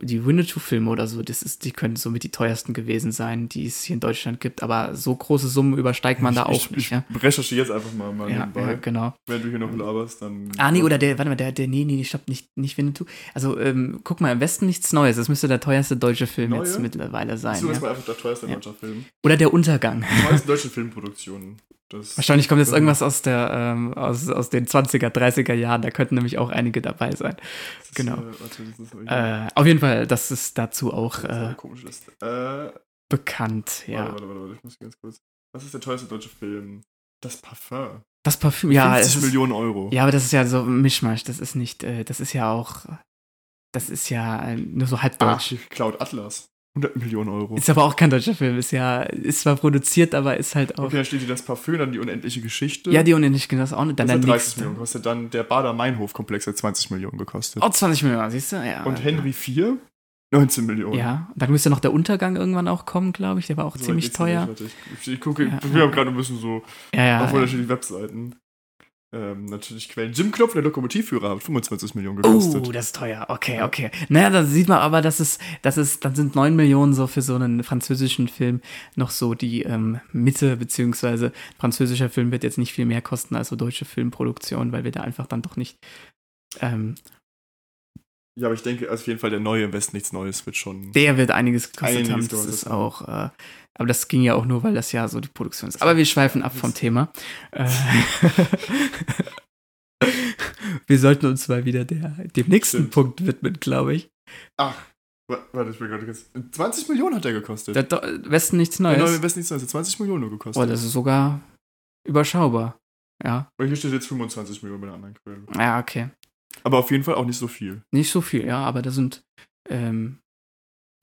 die Winnetou-Filme oder so, das ist, die können somit die teuersten gewesen sein, die es hier in Deutschland gibt, aber so große Summen übersteigt man da auch ich, nicht, ich, ja. Ich recherchiere jetzt einfach mal, mal Ja, nebenbei. ja, genau. Wenn du hier noch laberst, dann. Ah, nee, oder der, warte mal, der, der, nee, nee, stopp, nicht, nicht Winnetou. Also, ähm, guck mal, im Westen nichts Neues. Das müsste der teuerste deutsche Film Neue? jetzt mittlerweile sein. Das ist Ja? mal einfach der teuerste Ja. deutsche Film. Oder der Untergang. Die meisten deutschen Filmproduktionen. Das Wahrscheinlich kommt jetzt irgendwas aus, der, ähm, aus, aus den 20er, 30er Jahren. Da könnten nämlich auch einige dabei sein. das ist, genau. Äh, warte, ist, Äh, auf jeden Fall, das ist dazu auch das ist äh. Äh, bekannt, ja. Warte, warte, warte, warte, ich muss ganz kurz. Was ist der teuerste deutsche Film? Das Parfum. Das Parfüm, ja. 50 es ist, Millionen Euro. Ja, aber das ist ja so ein Mischmasch. Das ist nicht, äh, das ist ja auch, das ist ja äh, nur so halb Ah, deutsch. Cloud Atlas. 100 Millionen Euro. Ist aber auch kein deutscher Film. Ist ja, ist zwar produziert, aber ist halt auch. Okay, dann steht hier das Parfüm, dann die unendliche Geschichte. Ja, die unendlich genau das auch nicht. Dann das der hat 30 nächste. Millionen gekostet. Dann der Bader-Meinhof-Komplex hat 20 Millionen gekostet. Oh, 20 Millionen, siehst du? Ja. Und Henry IV? 19 Millionen. Ja, dann müsste noch der Untergang irgendwann auch kommen, glaube ich. Der war auch So ziemlich teuer. nicht, Ich, ich, gucke, Ja. wir haben gerade ein bisschen so Ja, ja. auf ja. unterschiedlichen Webseiten. Ähm, natürlich Quellen. Jim Knopf, der Lokomotivführer, hat 25 Millionen gekostet. Oh, das ist teuer. Okay, okay. Naja, da sieht man aber, dass es, dass es, dann sind 9 Millionen so für so einen französischen Film noch so die ähm, Mitte, beziehungsweise französischer Film wird jetzt nicht viel mehr kosten als so deutsche Filmproduktion, weil wir da einfach dann doch nicht. Ähm, Ja, aber ich denke, auf jeden Fall der neue Westen nichts Neues wird schon. der wird einiges gekostet haben. Das ist auch. Äh, aber das ging ja auch nur, weil das ja so die Produktion ist. Aber wir schweifen ab vom Thema. Äh, wir sollten uns mal wieder der, dem nächsten Stimmt. Punkt widmen, glaube ich. Ach, wa- warte, ich bin gerade ganz. 20 Millionen hat der gekostet. Der Do Westen nichts der neue Neues. Westen nichts Neues hat 20 Millionen nur gekostet. Oh, das ist sogar überschaubar. Ja, Und hier steht jetzt 25 Millionen bei den anderen Quellen. ja, okay. Aber auf jeden Fall auch nicht so viel. Nicht so viel, ja, aber da sind. Ähm,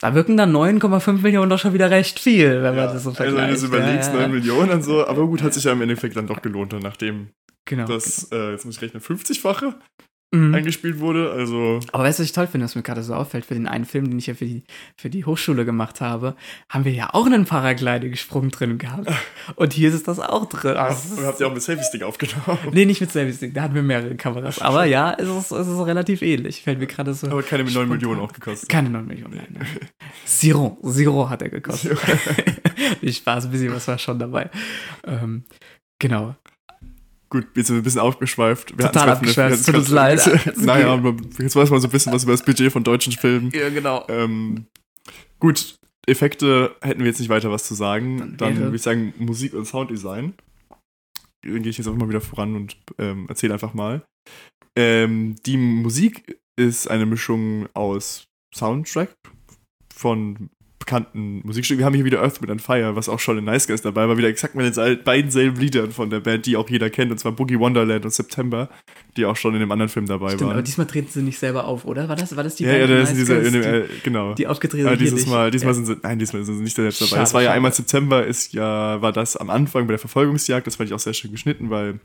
da wirken dann 9,5 Millionen doch schon wieder recht viel, wenn man das so also wenn vergleicht. du es überlegst, ja, ja, 9 Millionen und so. Aber gut, hat sich ja im Endeffekt dann doch gelohnt, nachdem genau. das, äh, jetzt muss ich rechnen, 50-fache mhm. eingespielt wurde. Also Aber weißt du, was ich toll finde, was mir gerade so auffällt, für den einen Film, den ich ja für die, für die Hochschule gemacht habe, haben wir ja auch einen Paragliding-Sprung drin gehabt. Und hier ist das auch drin. Also, und habt ihr auch mit Selfie-Stick aufgenommen? Nee, nicht mit Selfie-Stick, da hatten wir mehrere Kameras. Aber ja, es ist, es ist relativ ähnlich. Fällt mir gerade so. Aber keine mit 9 Millionen auch gekostet. Keine 9 Millionen, nein. nein. Zero, Zero hat er gekostet. Nicht Spaß, ein bisschen was war schon dabei. Ähm, genau. Gut, jetzt sind wir ein bisschen aufgeschweift. Wir Total abgeschweift, tut uns leid. naja, jetzt weiß man so ein bisschen was über das Budget von deutschen Filmen. Ja, genau. Ähm, gut, Effekte hätten wir jetzt nicht weiter was zu sagen. Dann, Dann würde ich sagen Musik und Sounddesign. Dann gehe ich jetzt auch mal wieder voran und ähm, erzähle einfach mal. Ähm, die Musik ist eine Mischung aus Soundtrack von bekannten Musikstück. Wir haben hier wieder Earth with and Fire, was auch schon in Nice Guys dabei war, wieder exakt mit den beiden selben Liedern von der Band, die auch jeder kennt, und zwar Boogie Wonderland und September, die auch schon in dem anderen Film dabei Stimmt, waren. aber diesmal treten sie nicht selber auf, oder? War das, war das die Ja, ja, das nice ist dieser, dem, äh, genau. Die aufgetreten sind. dieses Mal, diesmal ja. sind sie, nein, diesmal sind sie nicht selbst dabei. Es war ja einmal September, ist ja, war das am Anfang bei der Verfolgungsjagd, das fand ich auch sehr schön geschnitten, weil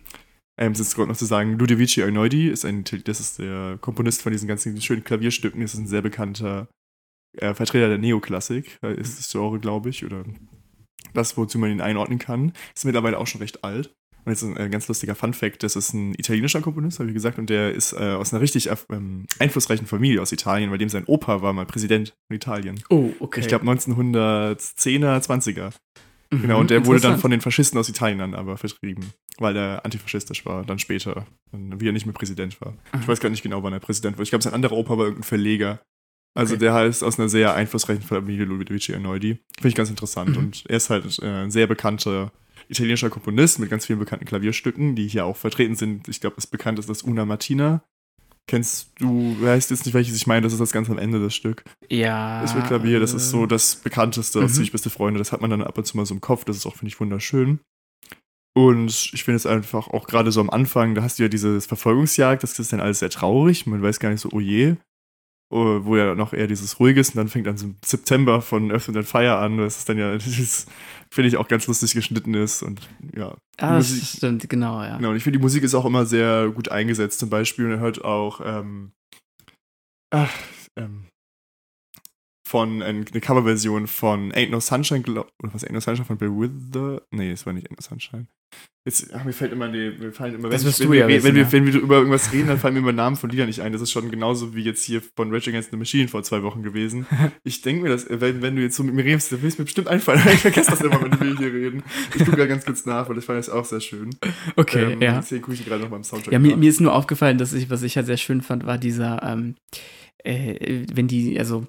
ähm, es ist gerade noch zu sagen, Ludovici Einaudi ist ein, das ist der Komponist von diesen ganzen schönen Klavierstücken, das ist ein sehr bekannter äh, Vertreter der Neoklassik, äh, ist das Genre, glaube ich, oder das, wozu man ihn einordnen kann. Ist mittlerweile auch schon recht alt. Und jetzt ein äh, ganz lustiger Fun-Fact: Das ist ein italienischer Komponist, habe ich gesagt, und der ist äh, aus einer richtig ähm, einflussreichen Familie aus Italien, bei dem sein Opa war mal Präsident von Italien. Oh, okay. Ich glaube 1910er, 20er. Mhm, genau, und der wurde dann von den Faschisten aus Italien dann aber vertrieben, weil er antifaschistisch war, dann später, wie er nicht mehr Präsident war. Mhm. Ich weiß gar nicht genau, wann er Präsident war. Ich glaube, sein anderer Opa war irgendein Verleger also okay. der heißt aus einer sehr einflussreichen Familie Ludovici Einaudi. Finde ich ganz interessant. Mhm. Und er ist halt äh, ein sehr bekannter italienischer Komponist mit ganz vielen bekannten Klavierstücken, die hier auch vertreten sind. Ich glaube, das bekannt ist das Una Martina. Kennst du, weißt jetzt nicht, welches ich meine, das ist das ganz am Ende das Stück. Ja. Das wird Klavier, das ist so das bekannteste mhm. aus Ziemlich beste Freunde. Das hat man dann ab und zu mal so im Kopf, das ist auch, finde ich, wunderschön. Und ich finde es einfach auch gerade so am Anfang, da hast du ja dieses Verfolgungsjagd, das ist dann alles sehr traurig. Man weiß gar nicht so, oh je. Oh, wo ja noch eher dieses Ruhiges und dann fängt dann so September von Earth and Fire an, das ist dann ja, finde ich auch ganz lustig geschnitten ist und ja. Ah, Musik, das stimmt, genau, ja. Genau, und ich finde, die Musik ist auch immer sehr gut eingesetzt, zum Beispiel, und er hört auch, ähm, ach, ähm, von äh, eine Coverversion von Ain't No Sunshine, oder was Ain't No Sunshine von Bill Wither? Nee, es war nicht Ain't No Sunshine. Jetzt, ach, mir fällt immer, nee, mir fallen immer, wenn, ich, wenn, ja wenn, wissen, wenn, wir, wenn wir über irgendwas reden, dann fallen mir immer Namen von Liedern nicht ein. Das ist schon genauso wie jetzt hier von Rage Against the Machine vor zwei Wochen gewesen. Ich denke mir, dass, wenn, wenn du jetzt so mit mir redest, dann will es mir bestimmt einfallen. Ich vergesse das immer, wenn wir hier reden. Ich gucke da ganz kurz nach, weil das fand ich auch sehr schön. Okay, ähm, ja. Deswegen gucke ich gerade noch beim Soundtrack Ja, mir, mir, ist nur aufgefallen, dass ich, was ich halt sehr schön fand, war dieser, ähm, äh, wenn die, also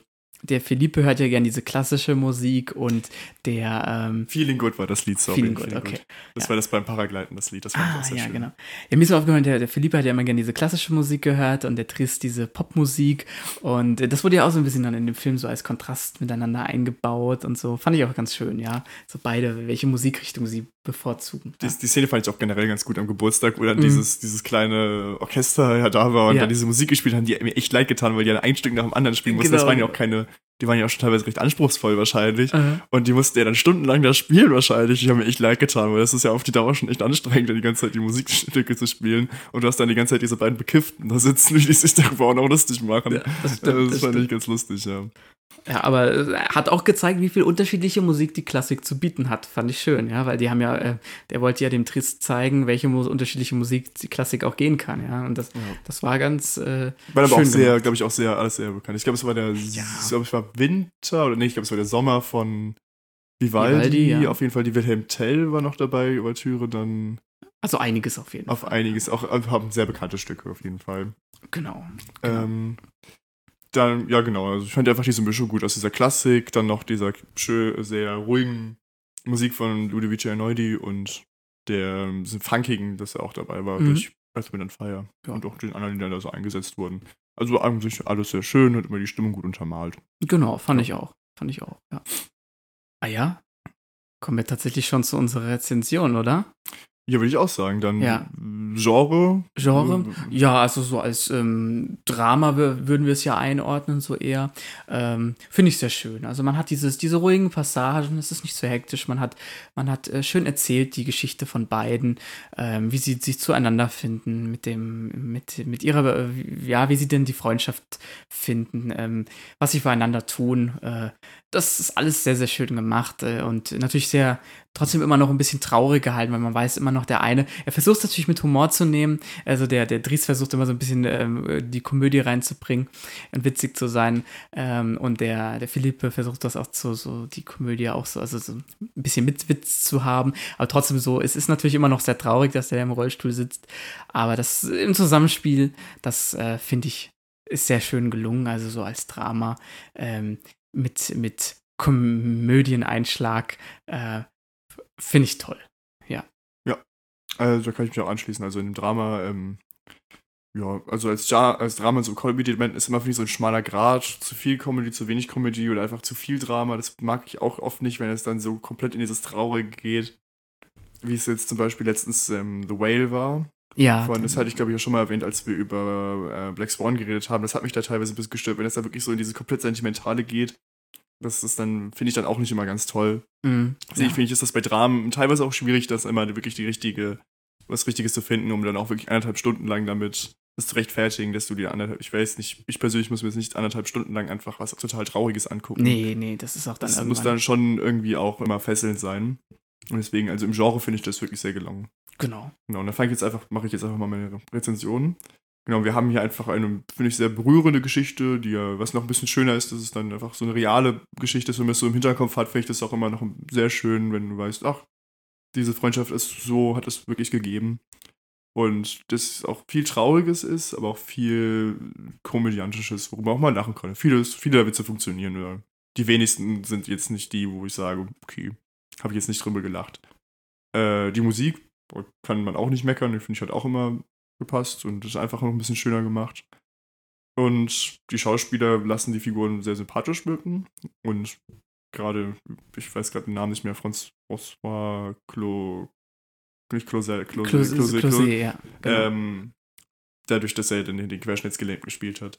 der Philippe hört ja gerne diese klassische Musik und der ähm, Feeling Good war das Lied, sorry. Feeling Good, okay. Das ja. war das beim Paragleiten, das Lied, das fand ah, sehr ja, schön. genau. Ja, mir ist aufgefallen, der, der Philippe hat ja immer gerne diese klassische Musik gehört und der Trist diese Popmusik und das wurde ja auch so ein bisschen dann in dem Film so als Kontrast miteinander eingebaut und so. Fand ich auch ganz schön, ja. So beide, welche Musikrichtung sie bevorzugen. Die, die Szene fand ich auch generell ganz gut am Geburtstag, wo dann mhm. dieses, dieses kleine Orchester ja da war und ja. dann diese Musik gespielt haben, die mir echt leid getan, weil die dann ein Stück nach dem anderen spielen mussten. Genau. Das waren ja auch keine, die waren ja auch schon teilweise recht anspruchsvoll wahrscheinlich. Mhm. Und die mussten ja dann stundenlang da spielen wahrscheinlich. Die haben mir echt leid getan, weil das ist ja auf die Dauer schon echt anstrengend, die ganze Zeit die Musikstücke zu spielen. Und du hast dann die ganze Zeit diese beiden Bekifften da sitzen, die sich darüber auch noch lustig machen. Ja, das, stimmt, das, das fand ich ganz lustig, ja. Ja, aber er hat auch gezeigt, wie viel unterschiedliche Musik die Klassik zu bieten hat. Fand ich schön, ja, weil die haben ja, äh, der wollte ja dem Trist zeigen, welche mu unterschiedliche Musik die Klassik auch gehen kann, ja. Und das, ja. das war ganz. Äh, war aber auch sehr, glaube ich, auch sehr, alles sehr bekannt. Ich glaube, es war der, ja. ich glaube, es war Winter oder nee, ich glaube, es war der Sommer von Vivaldi. Vivaldi ja. Auf jeden Fall die Wilhelm Tell war noch dabei, Ouvertüre, dann. Also einiges auf jeden auf Fall. Auf einiges, auch haben sehr bekannte Stücke auf jeden Fall. Genau. genau. Ähm, dann, ja genau, also ich fand einfach diese Mischung gut aus dieser Klassik, dann noch dieser schön, sehr ruhigen Musik von Ludovico Einaudi und der funkigen, das er auch dabei war, mhm. durch Earthwind and Fire ja. und auch den anderen, die da so eingesetzt wurden. Also eigentlich alles sehr schön und immer die Stimmung gut untermalt. Genau, fand ja. ich auch. Fand ich auch, ja. Ah ja? Kommen wir tatsächlich schon zu unserer Rezension, oder? Ja, würde ich auch sagen. Dann ja. Genre? Genre? Ja, also so als ähm, Drama würden wir es ja einordnen, so eher. Ähm, Finde ich sehr schön. Also man hat dieses, diese ruhigen Passagen, es ist nicht so hektisch, man hat, man hat äh, schön erzählt die Geschichte von beiden, ähm, wie sie sich zueinander finden, mit dem, mit, mit ihrer, äh, ja, wie sie denn die Freundschaft finden, ähm, was sie füreinander tun. Äh, das ist alles sehr, sehr schön gemacht äh, und natürlich sehr trotzdem immer noch ein bisschen traurig gehalten, weil man weiß immer noch der eine, er versucht es natürlich mit Humor zu nehmen, also der, der Dries versucht immer so ein bisschen ähm, die Komödie reinzubringen und witzig zu sein. Ähm, und der, der Philippe versucht das auch zu, so die Komödie auch so, also so ein bisschen mit Witz zu haben, aber trotzdem so, es ist natürlich immer noch sehr traurig, dass der im Rollstuhl sitzt, aber das im Zusammenspiel, das äh, finde ich, ist sehr schön gelungen, also so als Drama. Ähm, mit, mit Komödieneinschlag äh, finde ich toll. Ja. Ja, also da kann ich mich auch anschließen. Also in dem Drama, ähm, ja, also als, ja als Drama so Comedy-Element ist immer für mich so ein schmaler Grad. Zu viel Comedy, zu wenig Comedy oder einfach zu viel Drama. Das mag ich auch oft nicht, wenn es dann so komplett in dieses Traurige geht. Wie es jetzt zum Beispiel letztens ähm, The Whale war. Ja. Von, das hatte ich, glaube ich, auch schon mal erwähnt, als wir über äh, Black Swan geredet haben. Das hat mich da teilweise ein bisschen gestört, wenn es da wirklich so in diese komplett Sentimentale geht. Das ist dann, finde ich dann auch nicht immer ganz toll. Mhm. Also ja. ich finde, ist das bei Dramen teilweise auch schwierig, das immer wirklich die richtige, was Richtiges zu finden, um dann auch wirklich anderthalb Stunden lang damit das zu rechtfertigen, dass du dir anderthalb, ich weiß nicht, ich persönlich muss mir jetzt nicht anderthalb Stunden lang einfach was total Trauriges angucken. Nee, nee, das ist auch dann Das muss dann schon irgendwie auch immer fesselnd sein. Und deswegen, also im Genre finde ich das wirklich sehr gelungen. Genau. Genau, und dann fange ich jetzt einfach, mache ich jetzt einfach mal meine Rezension. Genau, wir haben hier einfach eine, finde ich, sehr berührende Geschichte, die ja, was noch ein bisschen schöner ist, dass es dann einfach so eine reale Geschichte ist, wenn man es so im Hinterkopf hat, finde ich das auch immer noch sehr schön, wenn du weißt, ach, diese Freundschaft ist so, hat es wirklich gegeben. Und das auch viel Trauriges ist, aber auch viel Komödiantisches, worüber auch mal lachen kann. Vieles, viele Witze funktionieren. Oder die wenigsten sind jetzt nicht die, wo ich sage, okay, habe ich jetzt nicht drüber gelacht. Äh, die Musik kann man auch nicht meckern, die finde ich halt auch immer gepasst und ist einfach noch ein bisschen schöner gemacht. Und die Schauspieler lassen die Figuren sehr sympathisch wirken. Und gerade, ich weiß gerade den Namen nicht mehr, François Clo, nicht Closet, Closet, Closet, Closet, Closet ja. Genau. Ähm, dadurch, dass er den, den Querschnittsgelähmten gespielt hat.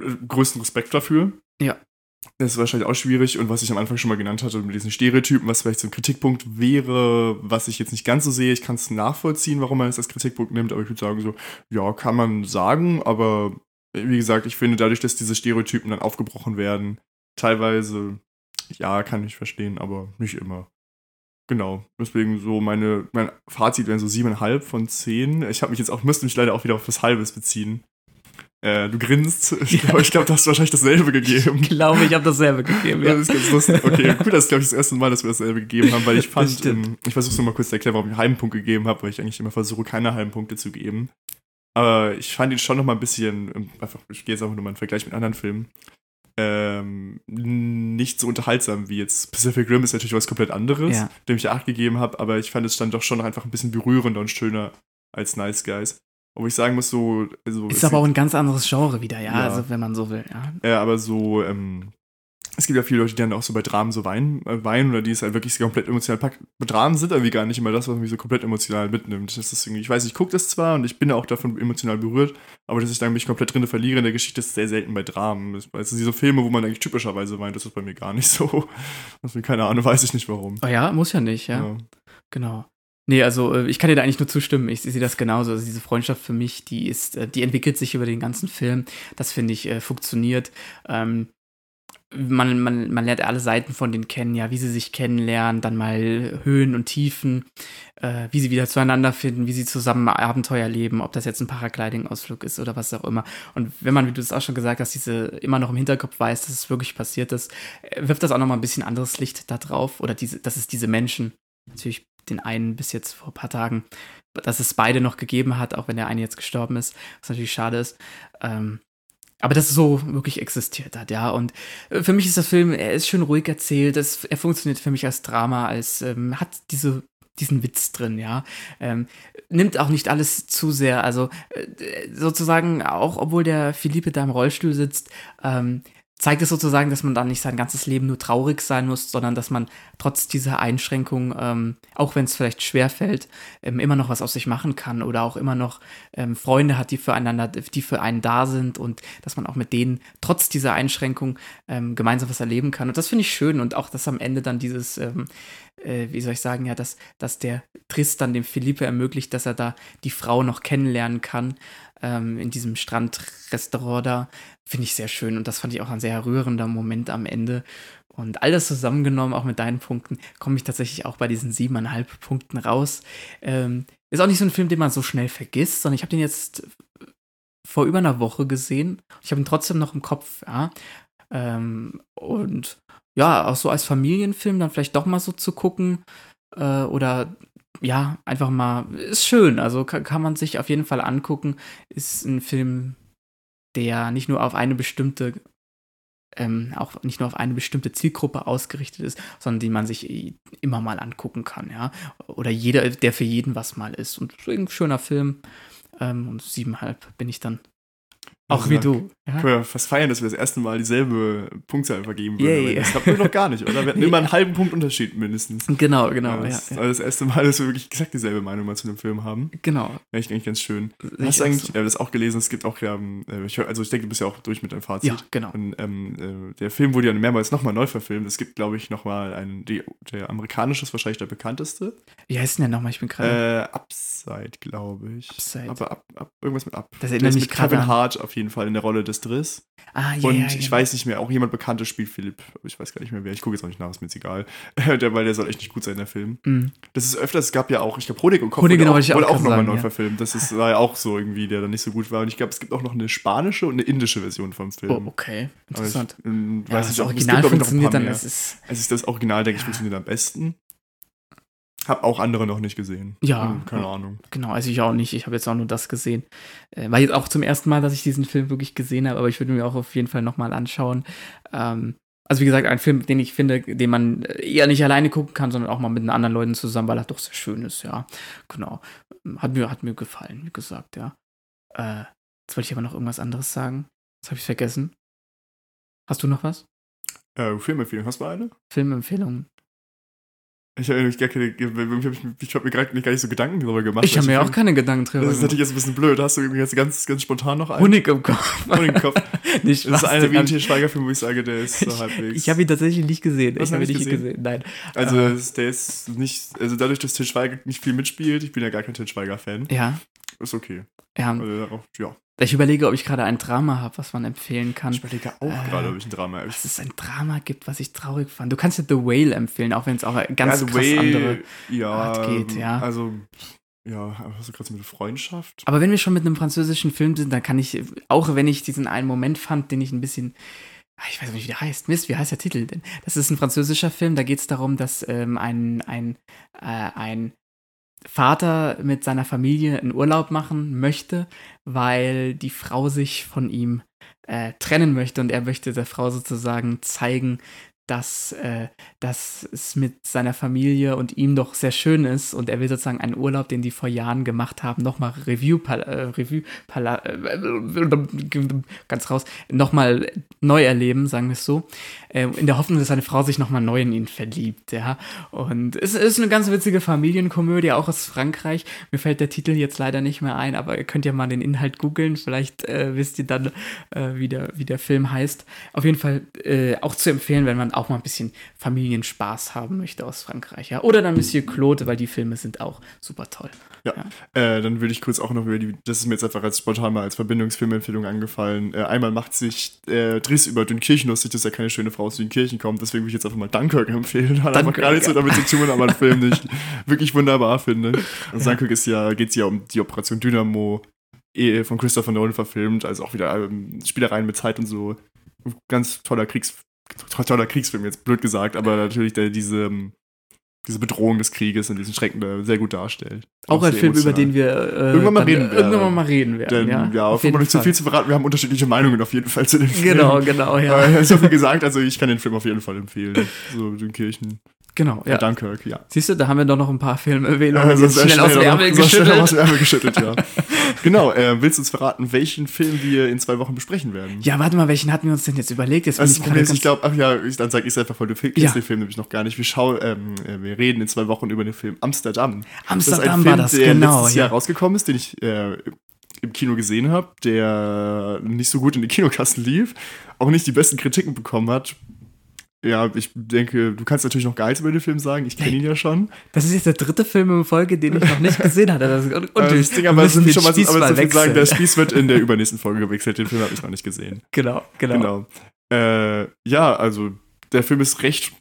Äh, größten Respekt dafür. Ja. Das ist wahrscheinlich auch schwierig und was ich am Anfang schon mal genannt hatte mit diesen Stereotypen, was vielleicht so ein Kritikpunkt wäre, was ich jetzt nicht ganz so sehe. Ich kann es nachvollziehen, warum man es als Kritikpunkt nimmt, aber ich würde sagen so, ja, kann man sagen, aber wie gesagt, ich finde dadurch, dass diese Stereotypen dann aufgebrochen werden, teilweise, ja, kann ich verstehen, aber nicht immer. Genau, deswegen so meine, mein Fazit wären so siebeneinhalb von zehn. Ich habe mich jetzt auch, müsste mich leider auch wieder auf das Halbes beziehen. Äh, du grinst. Ich glaube, glaub, du hast wahrscheinlich dasselbe gegeben. Ich glaube, ich habe dasselbe gegeben, ja. Das ist ganz lustig. Okay, gut, das ist, glaube ich, das erste Mal, dass wir dasselbe gegeben haben, weil ich fand, ähm, ich versuche es nochmal kurz zu erklären, warum ich einen halben Punkt gegeben habe, weil ich eigentlich immer versuche, keine halben Punkte zu geben. Aber ich fand ihn schon nochmal ein bisschen, ähm, einfach, ich gehe jetzt einfach nochmal in Vergleich mit anderen Filmen, ähm, nicht so unterhaltsam wie jetzt Pacific Rim ist natürlich was komplett anderes, ja. dem ich acht gegeben habe, aber ich fand es dann doch schon noch einfach ein bisschen berührender und schöner als Nice Guys. Obwohl ich sagen muss, so. Also ist aber auch ein ganz anderes Genre wieder, ja, ja. also wenn man so will, ja. Ja, aber so, ähm, es gibt ja viele Leute, die dann auch so bei Dramen so weinen, äh, weinen oder die es halt wirklich so komplett emotional packt. Dramen sind irgendwie gar nicht immer das, was mich so komplett emotional mitnimmt. Das ist irgendwie, ich weiß, ich gucke das zwar und ich bin auch davon emotional berührt, aber dass ich dann mich komplett drin verliere in der Geschichte, ist sehr selten bei Dramen. Also diese Filme, wo man eigentlich typischerweise weint, das ist bei mir gar nicht so. Also, keine Ahnung, weiß ich nicht warum. Oh ja, muss ja nicht, ja. ja. Genau. Nee, also äh, ich kann dir da eigentlich nur zustimmen. Ich sehe das genauso. Also diese Freundschaft für mich, die ist, äh, die entwickelt sich über den ganzen Film. Das finde ich äh, funktioniert. Ähm, man, man, man lernt alle Seiten von denen kennen, ja, wie sie sich kennenlernen, dann mal Höhen und Tiefen, äh, wie sie wieder zueinander finden, wie sie zusammen Abenteuer leben, ob das jetzt ein Paragliding-Ausflug ist oder was auch immer. Und wenn man, wie du es auch schon gesagt hast, diese immer noch im Hinterkopf weiß, dass es wirklich passiert ist, wirft das auch noch mal ein bisschen anderes Licht da drauf. Oder diese, dass es diese Menschen, natürlich den einen bis jetzt vor ein paar Tagen, dass es beide noch gegeben hat, auch wenn der eine jetzt gestorben ist, was natürlich schade ist. Ähm, aber dass es so wirklich existiert hat, ja. Und äh, für mich ist der Film, er ist schön ruhig erzählt, es, er funktioniert für mich als Drama, als ähm, hat diese diesen Witz drin, ja. Ähm, nimmt auch nicht alles zu sehr. Also äh, sozusagen, auch obwohl der Philippe da im Rollstuhl sitzt, ähm, zeigt es sozusagen, dass man dann nicht sein ganzes Leben nur traurig sein muss, sondern dass man trotz dieser Einschränkung, ähm, auch wenn es vielleicht schwer fällt, ähm, immer noch was aus sich machen kann oder auch immer noch ähm, Freunde hat, die füreinander, die für einen da sind und dass man auch mit denen trotz dieser Einschränkung ähm, gemeinsam was erleben kann. Und das finde ich schön und auch, dass am Ende dann dieses, ähm, äh, wie soll ich sagen, ja, dass, dass der Tristan dem Philippe ermöglicht, dass er da die Frau noch kennenlernen kann ähm, in diesem Strandrestaurant da. Finde ich sehr schön und das fand ich auch ein sehr rührender Moment am Ende. Und all das zusammengenommen, auch mit deinen Punkten, komme ich tatsächlich auch bei diesen siebeneinhalb Punkten raus. Ähm, ist auch nicht so ein Film, den man so schnell vergisst, sondern ich habe den jetzt vor über einer Woche gesehen. Ich habe ihn trotzdem noch im Kopf, ja. Ähm, und ja, auch so als Familienfilm dann vielleicht doch mal so zu gucken äh, oder ja, einfach mal, ist schön. Also kann, kann man sich auf jeden Fall angucken. Ist ein Film, der nicht nur auf eine bestimmte ähm, auch nicht nur auf eine bestimmte Zielgruppe ausgerichtet ist, sondern die man sich immer mal angucken kann, ja. Oder jeder, der für jeden was mal ist. Und ein schöner Film. Ähm, und siebenhalb bin ich dann auch wie du. Können Ja? wir fast feiern, dass wir das erste Mal dieselbe Punktzahl vergeben würden. Das hatten wir noch gar nicht, oder? Wir hatten immer einen halben Punkt Unterschied mindestens. Genau, genau, ja, das, ja. also das erste Mal, dass wir wirklich exakt dieselbe Meinung mal zu dem Film haben. Genau. Echt eigentlich ganz schön. Sehe Hast ich du eigentlich so. äh, das auch gelesen? Es gibt auch ja, ähm, äh, ich, also ich denke, du bist ja auch durch mit deinem Fazit. Ja, genau. Und ähm, äh, der Film wurde ja mehrmals nochmal neu verfilmt. Es gibt, glaube ich, nochmal einen, die, der amerikanische ist wahrscheinlich der bekannteste. Wie heißt denn der nochmal? Ich bin gerade. Äh, Upside, glaube ich. Upside. Aber ab, ab, irgendwas mit Up. Das erinnert ist mich mit gerade Kevin an- Hart auf jeden Fall in der Rolle des Driss. ah, ja, Und ja, ich genau. weiß nicht mehr, auch jemand Bekanntes spielt Philipp. Ich weiß gar nicht mehr wer. Ich gucke jetzt auch nicht nach, ist mir jetzt egal. der, weil der soll echt nicht gut sein, der Film. Mhm. Das ist öfters, es gab ja auch, ich glaube, Honig und Kopf Honig, wurde genau, auch, auch wurde auch gerade nochmal neu ja. verfilmt. Das ist, war ja auch so irgendwie, der dann nicht so gut war. Und ich glaube, es gibt auch noch eine spanische und eine indische Version vom Film. Oh, okay. Aber ich, Interessant. ähm, Ja, weiß das nicht, es Original funktioniert dann. Das ist, Also das Original, denke ich, funktioniert am besten. Hab auch andere noch nicht gesehen. Ja. Hm, Keine Ahnung. Genau, also ich auch nicht. Ich habe jetzt auch nur das gesehen. Äh, war jetzt auch zum ersten Mal, dass ich diesen Film wirklich gesehen habe, aber ich würde mir auch auf jeden Fall nochmal anschauen. Ähm, also wie gesagt, ein Film, den ich finde, den man eher nicht alleine gucken kann, sondern auch mal mit den anderen Leuten zusammen, weil er doch sehr schön ist, ja. Genau. Hat mir, hat mir gefallen, wie gesagt, ja. Äh, jetzt wollte ich aber noch irgendwas anderes sagen. Das habe ich vergessen. Hast du noch was? Äh, Filmempfehlung, hast du eine? Filmempfehlungen? Ich habe gar keine, ich, habe mir gerade nicht gar nicht so Gedanken darüber gemacht. Ich habe mir auch keine Gedanken drüber Das ist gemacht. natürlich jetzt ein bisschen blöd. Hast du irgendwie jetzt ganz, ganz spontan noch einen? Honig im Kopf. Honig im Kopf. nicht Das ist einer wie ein hab- Til Schweiger-Film, wo ich sage, der ist so Ich, halbwegs. ich habe ihn tatsächlich nicht gesehen. Hast ich habe ihn nicht gesehen? gesehen. Nein. Also, Äh, das- der ist nicht, also dadurch, dass Til Schweiger nicht viel mitspielt, ich bin ja gar kein Til Schweiger-Fan, ja, ist okay. ja. Also, darauf- ja. Ich überlege, ob ich gerade ein Drama habe, was man empfehlen kann. Ich überlege auch Äh, gerade, ob ich ein Drama habe. Was es ein Drama gibt, was ich traurig fand. Du kannst ja The Whale empfehlen, auch wenn es auch eine ganz The krass Way, andere. ja, Art geht, ja. Also, ja, aber hast du gerade so mit Freundschaft? Aber wenn wir schon mit einem französischen Film sind, dann kann ich, auch wenn ich diesen einen Moment fand, den ich ein bisschen. Ah, Ich weiß nicht, wie der heißt. Mist, wie heißt der Titel denn? Das ist ein französischer Film, da geht es darum, dass ähm, ein, ein, äh, ein Vater mit seiner Familie einen Urlaub machen möchte, weil die Frau sich von ihm äh, trennen möchte und er möchte der Frau sozusagen zeigen, dass, äh, dass es mit seiner Familie und ihm doch sehr schön ist und er will sozusagen einen Urlaub, den die vor Jahren gemacht haben, nochmal Review, äh, Review äh, ganz raus, nochmal neu erleben, sagen wir es so, in der Hoffnung, dass seine Frau sich nochmal neu in ihn verliebt, ja. Und es ist eine ganz witzige Familienkomödie, auch aus Frankreich. Mir fällt der Titel jetzt leider nicht mehr ein, aber ihr könnt ja mal den Inhalt googeln, vielleicht äh, wisst ihr dann, äh, wie, der, wie der Film heißt. Auf jeden Fall äh, auch zu empfehlen, wenn man auch mal ein bisschen Familienspaß haben möchte aus Frankreich, ja. Oder dann Monsieur Claude, weil die Filme sind auch super toll. Äh, dann würde ich kurz auch noch über die, das ist mir jetzt einfach als spontan mal als Verbindungsfilmempfehlung angefallen. Äh, einmal macht sich äh, Driss über Dünkirchen lustig, dass ja keine schöne Frau aus Dünkirchen kommt, deswegen würde ich jetzt einfach mal Dunkirk empfehlen. Hat einfach Dunkirk, gar nichts ja. damit zu tun, aber ein Film, den ich wirklich wunderbar finde. Und Dunkirk ist ja, geht es ja um die Operation Dynamo eh von Christopher Nolan verfilmt, also auch wieder ähm, Spielereien mit Zeit und so. Ganz toller Kriegs, toller Kriegsfilm, jetzt blöd gesagt, aber natürlich der diese, ähm, diese Bedrohung des Krieges und diesen Schrecken da sehr gut darstellt. Auch ein sehr Film, über emotional. den wir äh, Irgendwann mal reden werden. Irgendwann mal reden werden. Denn, ja, ja, auf jeden Fall nicht zu viel zu verraten. Wir haben unterschiedliche Meinungen auf jeden Fall zu dem Film. Genau, genau, ja. Äh, so viel gesagt, also ich kann den Film auf jeden Fall empfehlen. So, den Kirchen. Genau, Ja. Dunkirk, ja. Siehst du, da haben wir doch noch ein paar Filmerwähnungen Also jetzt schnell aus dem Ärmel so schnell geschüttelt. aus dem Ärmel geschüttelt, ja. genau, äh, willst du uns verraten, welchen Film wir in zwei Wochen besprechen werden? Ja, warte mal, welchen hatten wir uns denn jetzt überlegt? Jetzt Also ich das Problem ist, ich glaube, ach ja, ich, dann sage ich es einfach, weil du kennst Ja. den Film nämlich noch gar nicht. Wir, schauen, ähm, äh, wir reden in zwei Wochen über den Film Amsterdam. Amsterdam das war Film, das, der genau. letztes Ja. Jahr rausgekommen ist, den ich äh, im Kino gesehen habe, der nicht so gut in die Kinokassen lief, auch nicht die besten Kritiken bekommen hat. Ja, ich denke, du kannst natürlich noch nichts über den Film sagen. Ich kenne ihn ja schon. Das ist jetzt der dritte Film in Folge, den ich noch nicht gesehen hatte. Das ist un Äh, Wir aber sind den schon mal, Spieß aber mal so sagen, der. Spieß wird in der übernächsten Folge gewechselt. Den Film habe ich noch nicht gesehen. Genau, genau. Genau. Äh, ja, also der Film ist recht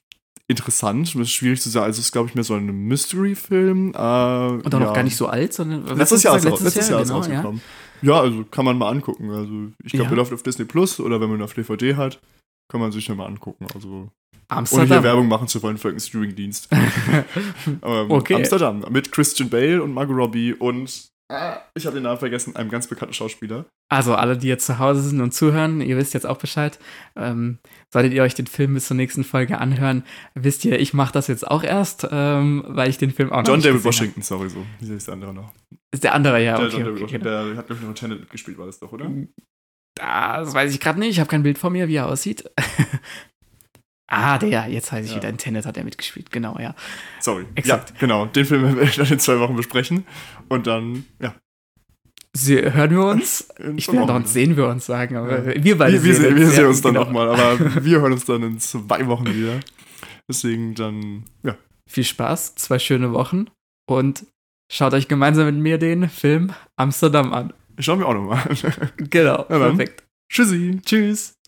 interessant. Das ist schwierig zu sagen. Also es ist, glaube ich, mehr so ein Mystery-Film. Äh, Und auch ja. noch gar nicht so alt, sondern Letztes Jahr, ist letztes Jahr ist er genau, ja. rausgekommen. Ja. also kann man mal angucken. Also ich glaube, Ja. der läuft auf Disney Plus oder wenn man ihn auf DVD hat, kann man sich den mal angucken. Also ohne hier Amsterdam. Werbung machen zu wollen für irgendeinen Streaming-Dienst. Aber Okay. Amsterdam mit Christian Bale und Margot Robbie und ah, ich habe den Namen vergessen, einem ganz bekannten Schauspieler. Also alle, die jetzt zu Hause sind und zuhören, ihr wisst jetzt auch Bescheid. Ähm, solltet ihr euch den Film bis zur nächsten Folge anhören, wisst ihr, ich mache das jetzt auch erst, ähm, weil ich den Film auch noch John David Washington, sorry so. Wie heißt der andere noch? Hab. Ist der andere, ja, der okay. John David okay Washington, genau. der hat, glaube ich, noch Tenet mitgespielt, war das doch, oder? Das weiß ich gerade nicht. Ich habe kein Bild vor mir, wie er aussieht. ah, der, jetzt weiß ich Ja. wieder. In Tenet hat er mitgespielt, genau, ja. Sorry. Exakt. Ja, genau. Den Film werden wir dann in zwei Wochen besprechen. Und dann, ja. Sie, hören wir uns? in Ich will wieder. sehen wir uns sagen, aber Ja. wir beide Wir, wir, sehen, wir sehen uns dann genau. nochmal, aber wir hören uns dann in zwei Wochen wieder. Deswegen dann, ja. Viel Spaß, zwei schöne Wochen und schaut euch gemeinsam mit mir den Film Amsterdam an. Schauen wir auch nochmal an. Genau, perfekt. Tschüssi. Tschüss.